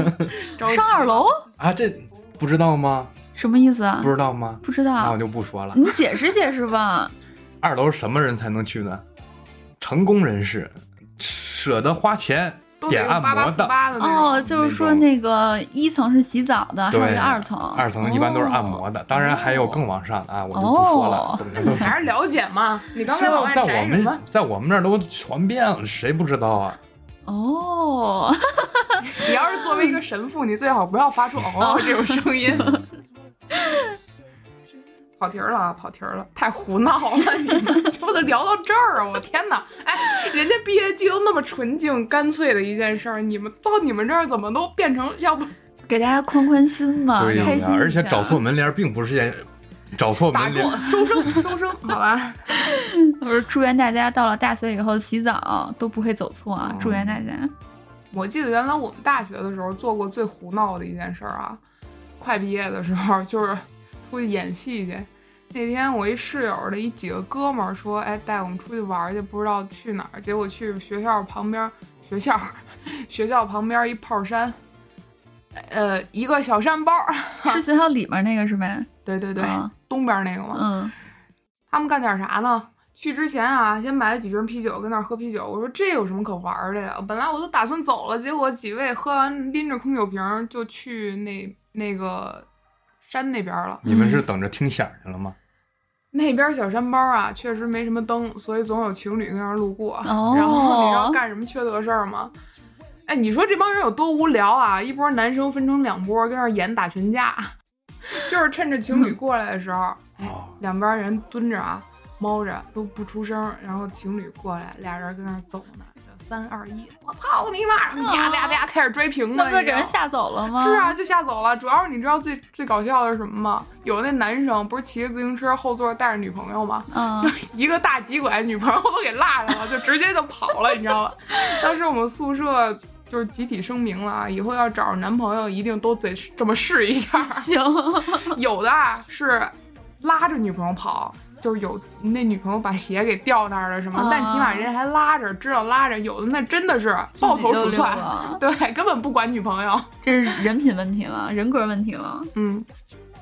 上二楼啊！这不知道吗？什么意思啊不？知道吗？不知道那我，就不说了。你解释解释吧。二楼什么人才能去呢？成功人士，舍得花钱点按摩的。哦，就是说那个一层是洗澡的，还有一个，二层，二层一般都是按摩的，当然还有更往上的啊，我就不说了哦，懂的都懂。还是了解嘛。你刚才在我们？在我们那儿都传遍了，谁不知道啊？哦，你要是作为一个神父，你最好不要发出哦这种声音。跑题儿了，啊，跑题儿了，太胡闹了！你们这不都聊到这儿啊？我天哪！哎，人家毕业季都那么纯净、干脆的一件事儿，你们到你们这儿怎么都变成要不给大家宽宽心嘛，对呀，开心。而且找错门帘儿并不是件找错门帘儿，收声收声？好吧，我说祝愿大家到了大学以后洗澡都不会走错啊！哦祝愿大家。我记得原来我们大学的时候做过最胡闹的一件事儿啊，快毕业的时候就是出去演戏去。那天我一室友的一几个哥们儿说，哎，带我们出去玩儿去，不知道去哪儿。结果去学校旁边，学校 学校旁边一炮山，呃，一个小山包儿。是学校里面那个是呗？对 对对，啊东边那个嘛。嗯，他们干点啥呢？去之前啊，先买了几瓶啤酒，跟那儿喝啤酒。我说这有什么可玩儿的呀？本来我都打算走了，结果几位喝完拎着空酒瓶儿就去那那个山那边了。你们是等着听响去了吗？那边小山包啊，确实没什么灯，所以总有情侣跟那儿路过。哦然后你知道干什么缺德事儿吗？哎，你说这帮人有多无聊啊！一波男生分成两波，跟那儿演打群架，就是趁着情侣过来的时候，哎哦，两边人蹲着啊，猫着都不出声，然后情侣过来，俩人跟那儿走呢，三二一，我操你妈！啪啪啪开始追瓶子，那不是给人吓走了吗？是啊，，就吓走了。主要是你知道最最搞笑的是什么吗？有那男生不是骑着自行车后座带着女朋友吗？嗯就，一个大急拐，女朋友都给落下了，就直接就跑了，你知道吗？当时我们宿舍就是集体声明了啊，以后要找着男朋友一定都得这么试一下。行，有的啊是拉着女朋友跑。就是有那女朋友把鞋给掉那儿了什么，啊但起码人家还拉着，知道拉着。有的那真的是抱头鼠窜，对，根本不管女朋友。这是人品问题了，人格问题了。嗯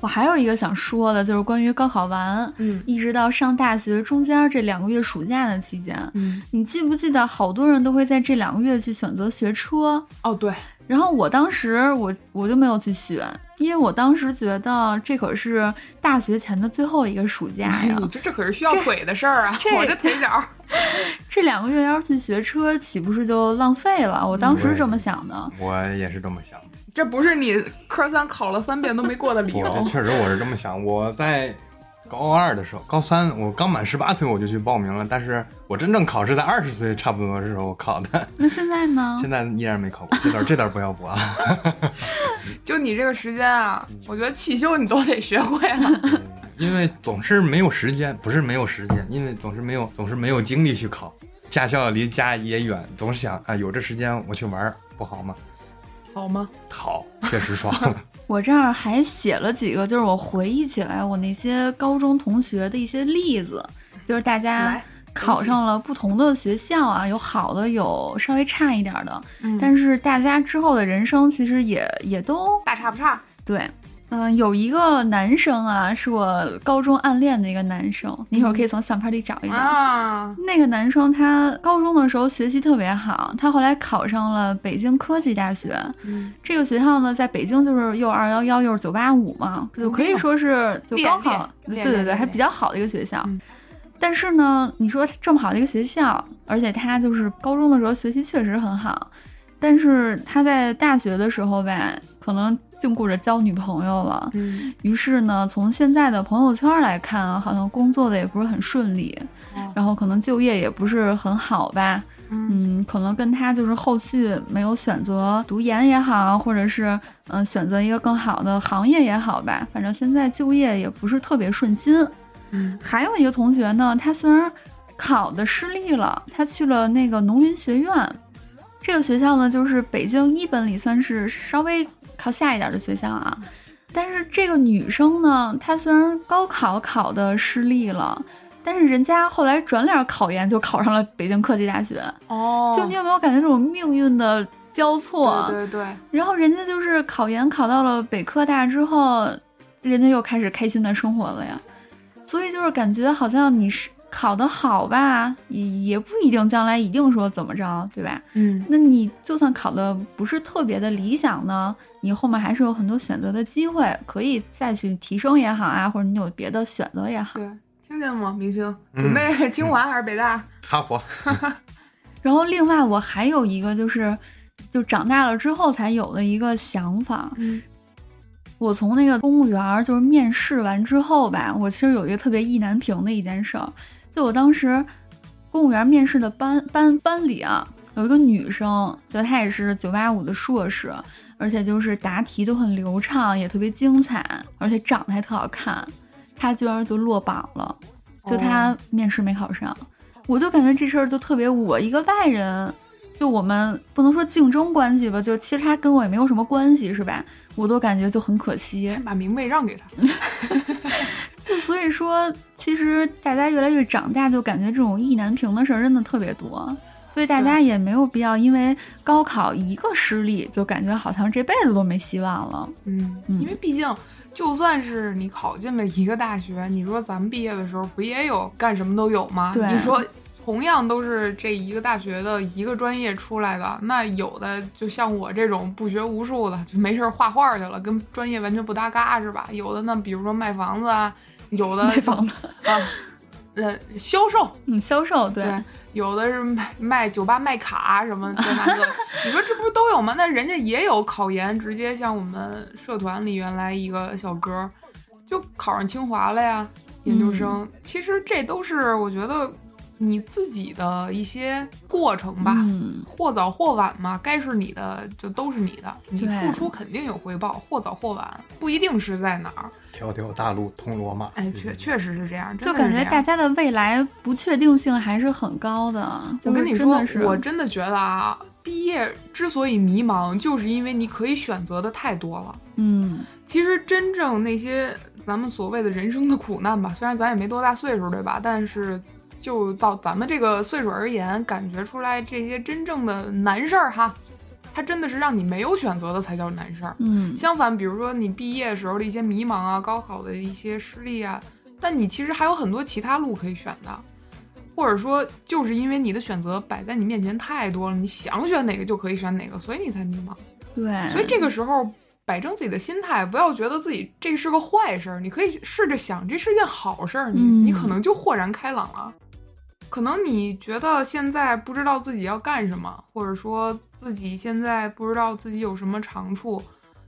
我还有一个想说的，就是关于高考完嗯一直到上大学中间这两个月暑假的期间，嗯，你记不记得好多人都会在这两个月去选择学车？哦对，然后我当时我我就没有去选，因为我当时觉得这可是大学前的最后一个暑假呀哎你，这这可是需要这腿的事儿啊！这我这腿脚，这两个月要是去学车，岂不是就浪费了？我当时对这么想的。我也是这么想的。这不是你科三考了三遍都没过的理不，由这。确实我是这么想。我在高二的时候，高三我刚满十八岁我就去报名了，但是我真正考试在二十岁差不多的时候考的，那现在呢？现在依然没考过。这点这点不要补啊。就你这个时间啊，我觉得汽修你都得学会了。因为总是没有时间，不是没有时间，因为总是没有总是没有精力去考。驾校离家也远，总是想啊，有这时间我去玩儿不好吗？好吗？好，确实爽。我这儿还写了几个，就是我回忆起来我那些高中同学的一些例子，就是大家考上了不同的学校啊，有好的，有稍微差一点的，嗯但是大家之后的人生其实也也都大差不差。对。嗯，有一个男生啊，是我高中暗恋的一个男生，你一会儿可以从相片里找一找。啊，那个男生他高中的时候学习特别好，他后来考上了北京科技大学。嗯这个学校呢，在北京就是又二幺幺又是九八五嘛，就可以说是就高考，对对对，还比较好的一个学校嗯。但是呢，你说这么好的一个学校，而且他就是高中的时候学习确实很好，但是他在大学的时候吧，可能净顾着交女朋友了。嗯于是呢，从现在的朋友圈来看啊，好像工作的也不是很顺利，哦然后可能就业也不是很好吧。嗯嗯，可能跟他就是后续没有选择读研也好，或者是嗯、呃选择一个更好的行业也好吧，反正现在就业也不是特别顺心。嗯还有一个同学呢，他虽然考的失利了，他去了那个农林学院，这个学校呢，就是北京一本里算是稍微靠下一点的学校啊。但是这个女生呢，她虽然高考考的失利了，但是人家后来转脸考研就考上了北京科技大学。哦，就你有没有感觉这种命运的交错？对对对，然后人家就是考研考到了北科大之后，人家又开始开心的生活了呀。所以就是感觉好像你是考得好吧，也也不一定将来一定说怎么着，对吧？嗯那你就算考的不是特别的理想呢，你后面还是有很多选择的机会，可以再去提升也好啊，或者你有别的选择也好。对，听见了吗？明星嗯准备清华还是北大？哈佛，然后另外我还有一个就是，就长大了之后才有的一个想法，嗯我从那个公务员儿就是面试完之后吧，我其实有一个特别意难平的一件事儿，就我当时公务员面试的班班班里啊，有一个女生，就她也是九八五的硕士，而且就是答题都很流畅，也特别精彩，而且长得还特好看，她居然就落榜了，就她面试没考上，我就感觉这事儿就特别我一个外人。就我们不能说竞争关系吧，就其实他跟我也没有什么关系，是吧？我都感觉就很可惜。把名位让给他。就所以说，其实大家越来越长大，就感觉这种意难平的事儿真的特别多，所以大家也没有必要因为高考一个失利，就感觉好像这辈子都没希望了。嗯，嗯因为毕竟，就算是你考进了一个大学，你说咱们毕业的时候不也有干什么都有吗？对你说同样都是这一个大学的一个专业出来的，那有的就像我这种不学无术的，就没事儿画画去了，跟专业完全不搭嘎，是吧？有的呢，比如说卖房子啊，有的卖房子，啊，呃，销售，嗯，销售对，对，有的是卖卖酒吧卖卡什么这那个，你说这不是都有吗？那人家也有考研，直接像我们社团里原来一个小哥儿就考上清华了呀，研究生。其实这都是我觉得你自己的一些过程吧。嗯，或早或晚嘛，该是你的就都是你的，你付出肯定有回报，或早或晚，不一定是在哪儿。条条大路通罗马。哎，确确实是这样，就感觉大家的未来不确定性还是很高的。就是我跟你说我真的觉得啊，毕业之所以迷茫，就是因为你可以选择的太多了。嗯，其实真正那些咱们所谓的人生的苦难吧，虽然咱也没多大岁数，对吧？但是就到咱们这个岁数而言，感觉出来这些真正的难事儿哈，它真的是让你没有选择的才叫难事儿。嗯，相反，比如说你毕业时候的一些迷茫啊，高考的一些失利啊，但你其实还有很多其他路可以选的，或者说就是因为你的选择摆在你面前太多了，你想选哪个就可以选哪个，所以你才迷茫。对，所以这个时候摆正自己的心态，不要觉得自己这是个坏事儿，你可以试着想这是件好事儿，你、嗯你可能就豁然开朗了。可能你觉得现在不知道自己要干什么，或者说自己现在不知道自己有什么长处，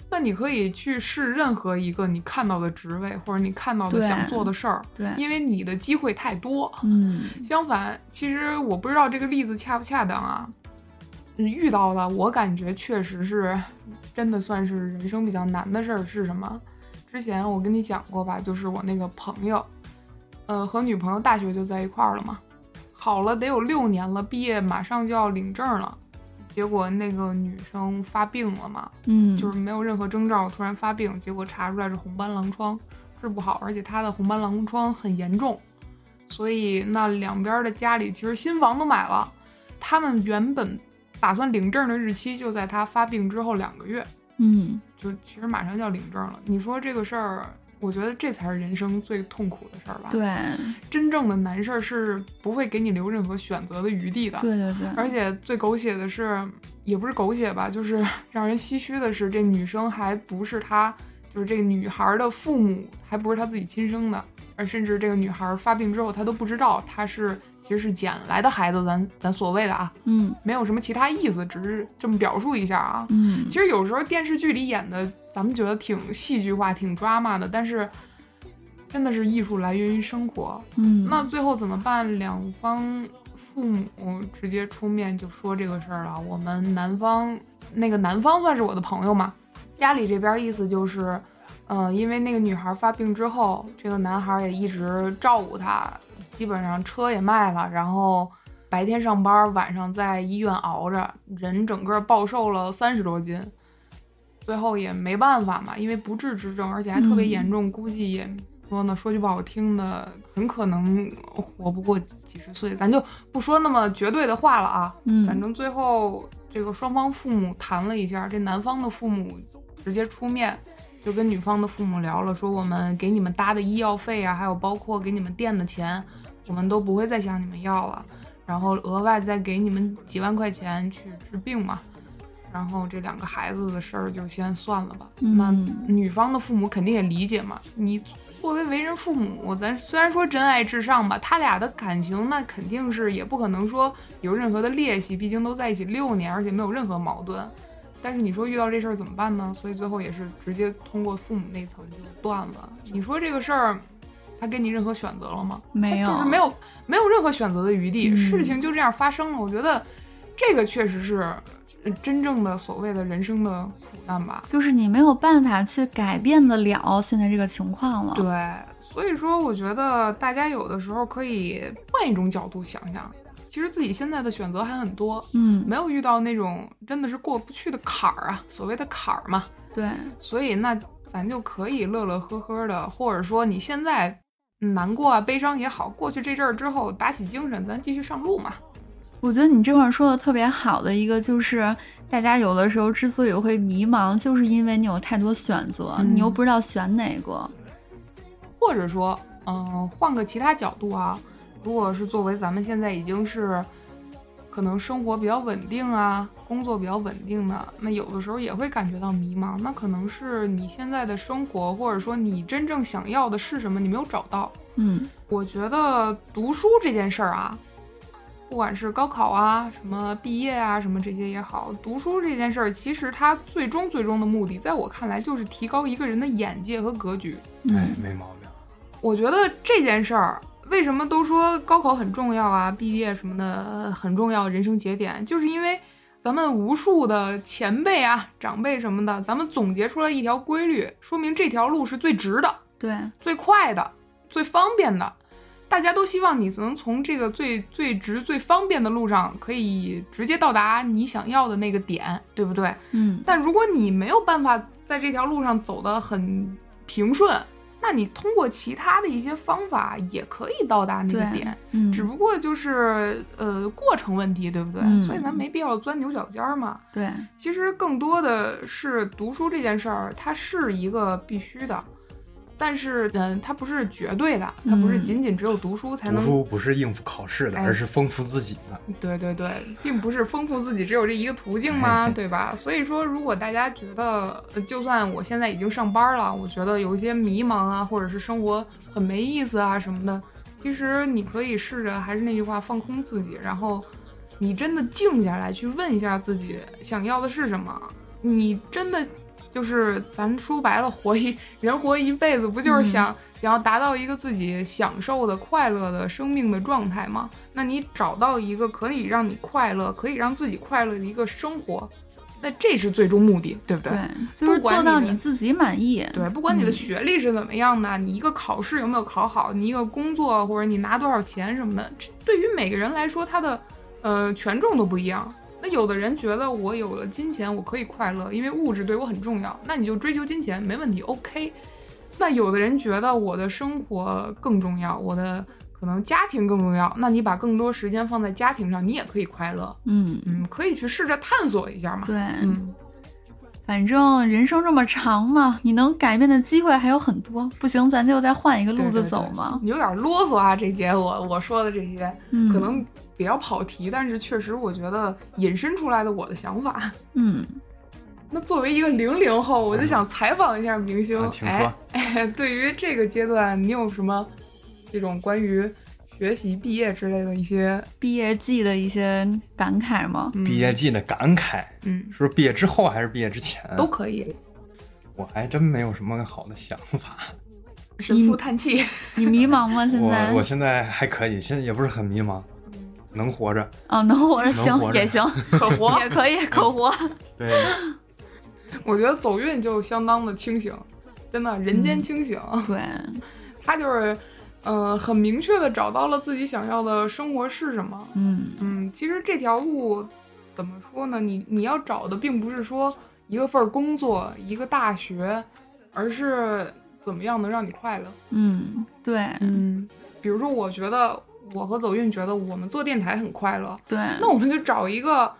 那你可以去试任何一个你看到的职位，或者你看到的想做的事儿，对，因为你的机会太多。嗯，相反，其实我不知道这个例子恰不恰当啊。嗯遇到的我感觉确实是，真的算是人生比较难的事儿是什么？之前我跟你讲过吧，就是我那个朋友，呃，和女朋友大学就在一块儿了嘛，好了得有六年了，毕业马上就要领证了，结果那个女生发病了嘛，嗯，就是没有任何征兆，突然发病，结果查出来是红斑狼疮，治不好，而且她的红斑狼疮很严重，所以那两边的家里其实新房都买了，他们原本打算领证的日期就在她发病之后两个月，嗯就其实马上就要领证了。你说这个事儿，我觉得这才是人生最痛苦的事儿吧。，对真正的难事儿是不会给你留任何选择的余地的。对对对，而且最狗血的是，也不是狗血吧，就是 让人唏嘘的是，这女生还不是她，就是这个女孩的父母，还不是她自己亲生的，而甚至这个女孩发病之后，她都不知道她是其实是捡来的孩子，咱咱所谓的啊，嗯没有什么其他意思，只是这么表述一下啊。嗯其实有时候电视剧里演的，咱们觉得挺戏剧化、挺 drama 的，但是真的是艺术来源于生活。嗯，那最后怎么办？两方父母直接出面就说这个事儿了。我们男方那个男方算是我的朋友嘛，家里这边意思就是，嗯、因为那个女孩发病之后，这个男孩也一直照顾她，基本上车也卖了，然后白天上班，晚上在医院熬着，人整个暴瘦了三十多斤。最后也没办法嘛，因为不治之症，而且还特别嗯严重，估计也说呢，说句不好听的，很可能活不过几十岁，咱就不说那么绝对的话了啊。嗯反正最后这个双方父母谈了一下，这男方的父母直接出面，就跟女方的父母聊了，说我们给你们搭的医药费啊，还有包括给你们垫的钱，我们都不会再向你们要了，然后额外再给你们几万块钱去治病嘛。然后这两个孩子的事儿就先算了吧。嗯那女方的父母肯定也理解嘛，你作为为人父母，咱虽然说真爱至上吧，他俩的感情那肯定是也不可能说有任何的裂隙，毕竟都在一起六年，而且没有任何矛盾。但是你说遇到这事儿怎么办呢？所以最后也是直接通过父母那层就断了。你说这个事儿，他给你任何选择了吗？没有就是没有没有任何选择的余地，嗯事情就这样发生了。我觉得这个确实是呃真正的所谓的人生的苦难吧。就是你没有办法去改变得了现在这个情况了。对，所以说我觉得大家有的时候可以换一种角度想想，其实自己现在的选择还很多，嗯，没有遇到那种真的是过不去的坎儿啊，所谓的坎儿嘛。对，所以那咱就可以乐乐呵呵的，或者说你现在难过啊、悲伤也好，过去这阵儿之后打起精神，咱继续上路嘛。我觉得你这块儿说的特别好的一个就是，大家有的时候之所以会迷茫，就是因为你有太多选择，嗯你又不知道选哪个。或者说，嗯、换个其他角度啊，如果是作为咱们现在已经是可能生活比较稳定啊，工作比较稳定的，那有的时候也会感觉到迷茫。那可能是你现在的生活，或者说你真正想要的是什么，你没有找到。嗯我觉得读书这件事儿啊，不管是高考啊、什么毕业啊、什么这些也好，读书这件事儿，其实它最终最终的目的，在我看来就是提高一个人的眼界和格局。哎嗯，没毛病。我觉得这件事儿，为什么都说高考很重要啊，毕业什么的呃很重要，人生节点，就是因为咱们无数的前辈啊、长辈什么的，咱们总结出来一条规律，说明这条路是最直的。对，最快的、最方便的，大家都希望你能从这个最最直、最方便的路上，可以直接到达你想要的那个点，对不对？嗯但如果你没有办法在这条路上走得很平顺，那你通过其他的一些方法也可以到达那个点，嗯，只不过就是呃过程问题，对不对？嗯所以咱没必要钻牛角尖儿嘛。对，其实更多的是读书这件事儿，它是一个必须的，但是嗯，它不是绝对的，它不是嗯仅仅只有读书才能读能。书不是应付考试的，哎而是丰富自己的。对对对，并不是丰富自己只有这一个途径吗？对吧？所以说，如果大家觉得，呃就算我现在已经上班了，我觉得有一些迷茫啊，或者是生活很没意思啊什么的，其实你可以试着，还是那句话，放空自己，然后你真的静下来去问一下自己想要的是什么。你真的就是咱说白了，活一人活一辈子，不就是想、想要达到一个自己享受的、快乐的生命的状态吗？那你找到一个可以让你快乐、可以让自己快乐的一个生活，那这是最终目的，对不对？对，就是做到你自己满意。对，不管你的嗯学历是怎么样的，你一个考试有没有考好，你一个工作或者你拿多少钱什么的，这对于每个人来说，他的呃权重都不一样。那有的人觉得我有了金钱，我可以快乐，因为物质对我很重要，那你就追求金钱没问题，OK。那有的人觉得我的生活更重要，我的可能家庭更重要，那你把更多时间放在家庭上，你也可以快乐。嗯，嗯，可以去试着探索一下嘛。对，嗯，反正人生这么长嘛，你能改变的机会还有很多。不行，咱就再换一个路子走嘛。你有点啰嗦啊，这节我我说的这些，嗯，可能比较跑题，但是确实我觉得引申出来的我的想法。嗯，那作为一个零零后，我就想采访一下明星，啊请说哎 哎，对于这个阶段，你有什么这种关于学习、毕业之类的一些毕业季的一些感慨吗？嗯毕业季的感慨，嗯是不是毕业之后还是毕业之前？都可以，我还真没有什么好的想法。神父叹气。你迷茫吗？现我在我现在还可以，现在也不是很迷茫，能活着。哦，能活着行活着也行，可活，也可以可活。对，我觉得走运就相当的清醒，真的人间清醒。对，他就是，呃，很明确的找到了自己想要的生活是什么。嗯嗯，其实这条路怎么说呢？你你要找的并不是说一个份儿工作，一个大学，而是怎么样能让你快乐。嗯，对嗯，比如说，我觉得我和走运觉得我们做电台很快乐，对，那我们就找一个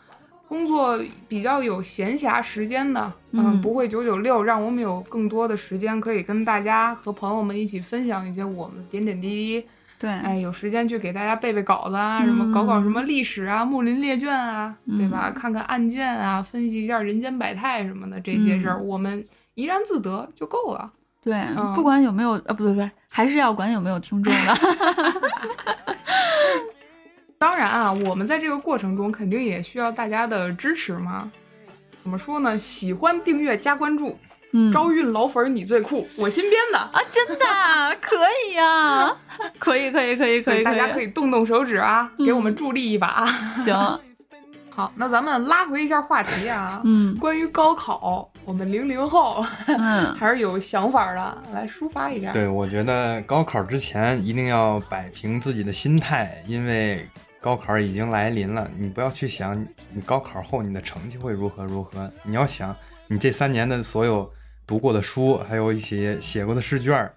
工作比较有闲暇时间的，嗯不会九九六，让我们有更多的时间可以跟大家和朋友们一起分享一些我们点点滴滴。对，哎，有时间去给大家背背稿子啊，什嗯么搞搞什么历史啊、木林列卷啊，对吧？嗯看看案件啊，分析一下人间百态什么的这些事儿，嗯我们怡然自得就够了。对，嗯不管有没有啊，不对不对，还是要管有没有听众的。当然啊，我们在这个过程中肯定也需要大家的支持嘛。怎么说呢？喜欢订阅加关注，嗯，招运老粉儿你最酷，我新编的。啊，真的啊 可以 呀，可以可以可以可以，大家可以以动动手指啊，嗯给我们助力一把。行，好，那咱们拉回一下话题啊，嗯关于高考，我们零零后嗯 还是有想法的，来抒发一下。对，我觉得高考之前一定要摆平自己的心态，因为高考已经来临了。你不要去想你高考后你的成绩会如何如何，你要想你这三年的所有读过的书，还有一些写过的试卷儿，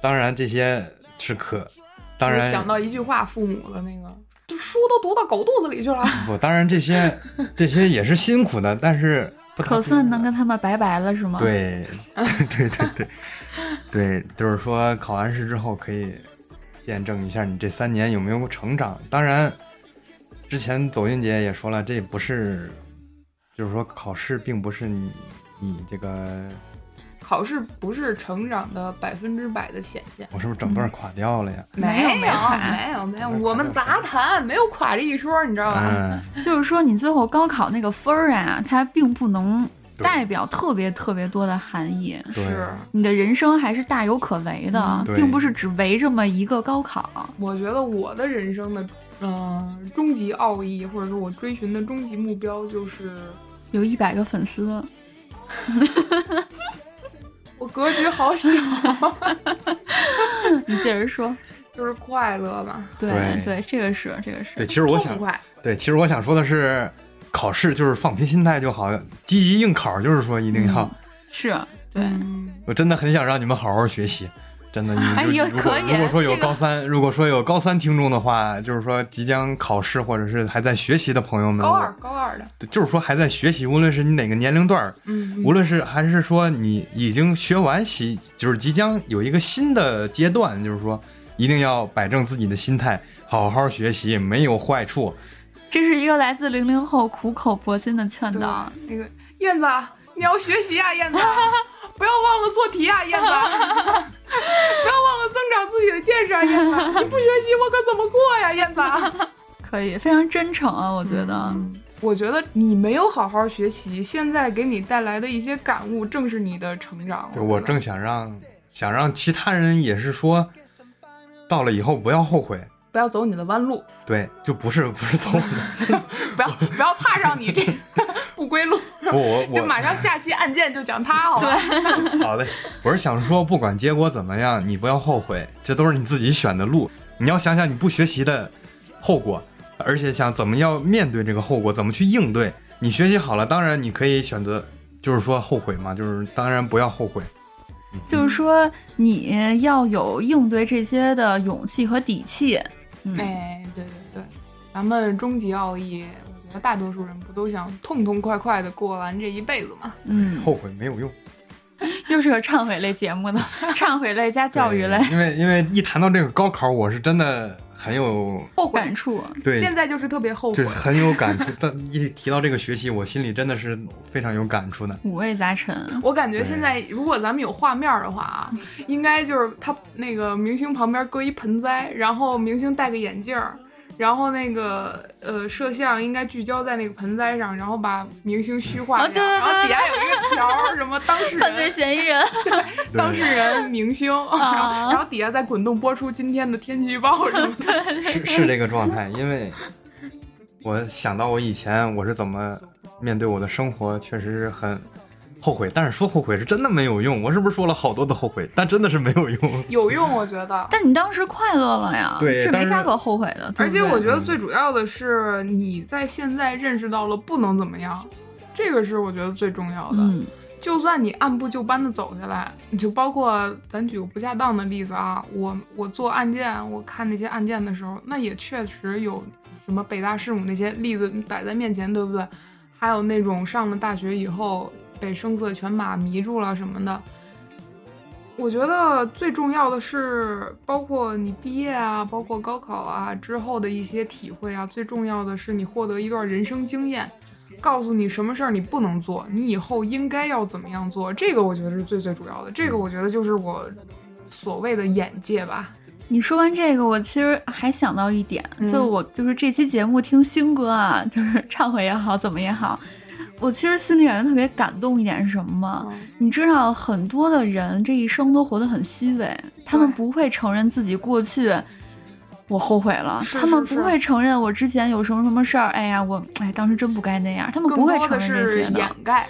当然这些是可，当然想到一句话，父母的那个，这书都读到狗肚子里去了。不，当然这些这些也是辛苦的，但是可算能跟他们拜拜了是吗？，对，对对对对对，就是说考完试之后可以见证一下你这三年有没有成长。当然，之前走运姐也说了，这不是，就是说考试并不是你你这个，考试不是成长的百分之百的显现。我是不是整段垮掉了呀？没有没没有没有没有，没有我们杂谈没有垮这一说，你知道吧？嗯，就是说你最后高考那个分儿啊，它并不能代表特别特别多的含义。是，你的人生还是大有可为的，嗯并不是只围这么一个高考。我觉得我的人生的，嗯、终极奥义，或者说我追寻的终极目标，就是有一百个粉丝，我格局好小，你接着说。就是快乐吧，对对这个是这个是。对，其实我想。对，其实我想说的是，考试就是放平心态就好，积极应考就是说一定要。嗯是，对，嗯，我真的很想让你们好好学习，真的。你哎呀如果可以如果说有这个高三，如果说有高三听众的话，就是说即将考试或者是还在学习的朋友们，高二高二的，对就是说还在学习，无论是你哪个年龄段儿，嗯，无论是还是说你已经学完习，就是即将有一个新的阶段，就是说一定要摆正自己的心态，好好学习，没有坏处。这是一个来自零零后苦口婆心的劝导。那个燕子，你要学习啊，燕子，不要忘了做题啊，燕子，不要忘了增长自己的见识啊，燕子，你不学习我可怎么过呀，燕子？可以，非常真诚啊，我觉得。嗯我觉得你没有好好学习，现在给你带来的一些感悟，正是你的成长。对我正想让想让其他人也是说，到了以后不要后悔。不要走你的弯路，对，就不是不是走的，不要不要踏上你这 不归路，不我我就马上下期案件就讲他，好吧？好嘞，我是想说，不管结果怎么样，你不要后悔，这都是你自己选的路。你要想想你不学习的后果，而且想怎么要面对这个后果，怎么去应对。你学习好了，当然你可以选择，就是说后悔嘛，就是当然不要后悔。就是说，你要有应对这些的勇气和底气。嗯，哎，对对对，咱们终极奥义，我觉得大多数人不都想痛痛快快的过完这一辈子吗？嗯，后悔没有用。又是个忏悔类节目呢，忏悔类加教育类，因为因为一谈到这个高考，我是真的很有后悔感，触。对，现在就是特别后悔就是。很有 感触。但一提到这个学习，我心里真的是非常有感触的。五味杂陈，我感觉现在如果咱们有画面的话啊，应该就是他那个明星旁边搁一盆栽，然后明星戴个眼镜儿，然后那个呃摄像应该聚焦在那个盆栽上，然后把明星虚化掉，哦对对对然后底下有一个条儿，什么当事 犯罪人。嫌疑人。当事人明星，然后然后底下再滚动播出今天的天气预报什么的。是是这个状态，因为我想到我以前我是怎么面对我的生活，确实是很后悔。但是说后悔是真的没有用，我是不是说了好多的后悔？但真的是没有用。有用，我觉得。但你当时快乐了呀，对这没啥可后悔的。而且我觉得最主要的是，你在现在认识到了不能怎么样，这个是我觉得最重要的。嗯，就算你按部就班的走下来，你就包括咱举个不恰当的例子啊，我我做案件，我看那些案件的时候，那也确实有什么北大弑母那些例子摆在面前，对不对？还有那种上了大学以后被声色犬马迷住了什么的。我觉得最重要的是，包括你毕业啊，包括高考啊之后的一些体会啊，最重要的是你获得一段人生经验。告诉你什么事儿你不能做，你以后应该要怎么样做，这个我觉得是最最主要的。这个我觉得就是我所谓的眼界吧。你说完这个，我其实还想到一点，嗯就我就是这期节目听星哥啊，就是忏悔也好，怎么也好，我其实心里感觉特别感动一点是什么吗？嗯你知道很多的人这一生都活得很虚伪，他们不会承认自己过去。我后悔了，是他们不会承认我之前有什么什么事儿。哎呀，我哎当时真不该那样，他们不会承认这些的掩盖。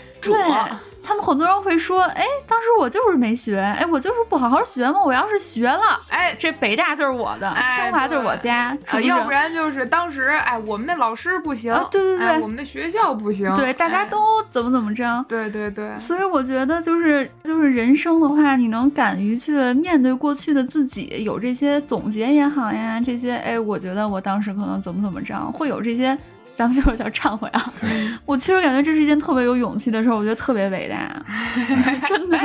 他们很多人会说，哎，当时我就是没学，哎，我就是不好好学嘛。我要是学了，哎，这北大就是我的，哎清华就是我家，是呃，不是？要不然就是当时哎，我们那老师不行，啊对对对。哎，我们的学校不行，对大家哎都怎么怎么着。对对对，所以我觉得，就是就是人生的话，你能敢于去面对过去的自己，有这些总结也好呀，这些哎，我觉得我当时可能怎么怎么着，会有这些，咱们就是叫忏悔啊。我其实感觉这是一件特别有勇气的事儿，我觉得特别伟大，真的。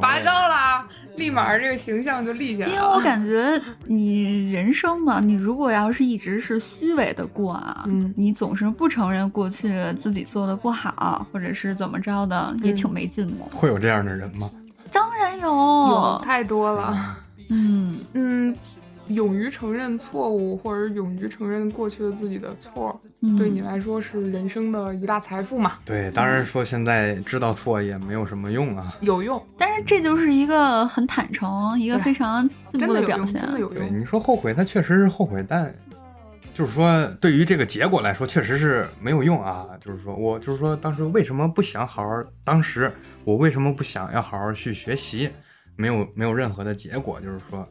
拔 我也高了啊，立马这个形象就立起来了因为我。感觉你人生嘛，你如果要是一直是虚伪的过啊，嗯你总是不承认过去自己做的不好，或者是怎么着的，也挺没劲的。会有这样的人吗？当然有，有太多了，嗯，嗯，勇于承认错误，或者勇于承认过去的自己的错，嗯对你来说是人生的一大财富嘛，对，当然说现在知道错也没有什么用啊。有用，但是这就是一个很坦诚，一个非常进步真的，表现。真的有对，你说后悔，他确实是后悔，但就是说对于这个结果来说，确实是没有用啊。就是说我就是说当时为什么不想好好，当时我为什么不想要好好去学习，没有没有任何的结果，就是说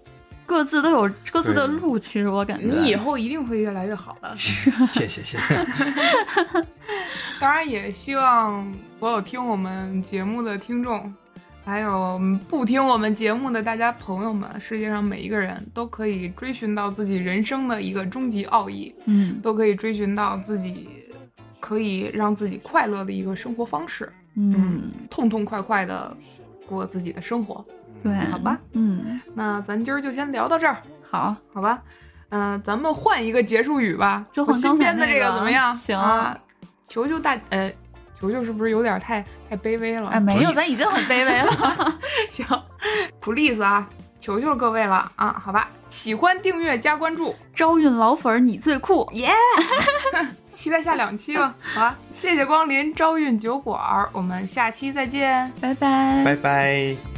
各自都有各自的路，其实我感觉你以后一定会越来越好的。谢 谢谢谢。当然，也希望所有听我们节目的听众，还有不听我们节目的大家朋友们，世界上每一个人都可以追寻到自己人生的一个终极奥义，嗯都可以追寻到自己可以让自己快乐的一个生活方式，嗯，痛痛快快的过自己的生活。对，好吧，嗯，那咱今儿就先聊到这儿，好，好吧？嗯、咱们换一个结束语吧，就换我新刚才编的这那个怎么样？行啊，求求大呃，求求是不是有点太太卑微了？哎，没有，咱已经很卑微了。行，please 啊，求求各位了啊，好吧，喜欢订阅加关注，招运老粉儿你最酷，耶、期待下两期吧，好吧，谢谢光临招运酒馆儿，我们下期再见。拜拜，拜拜。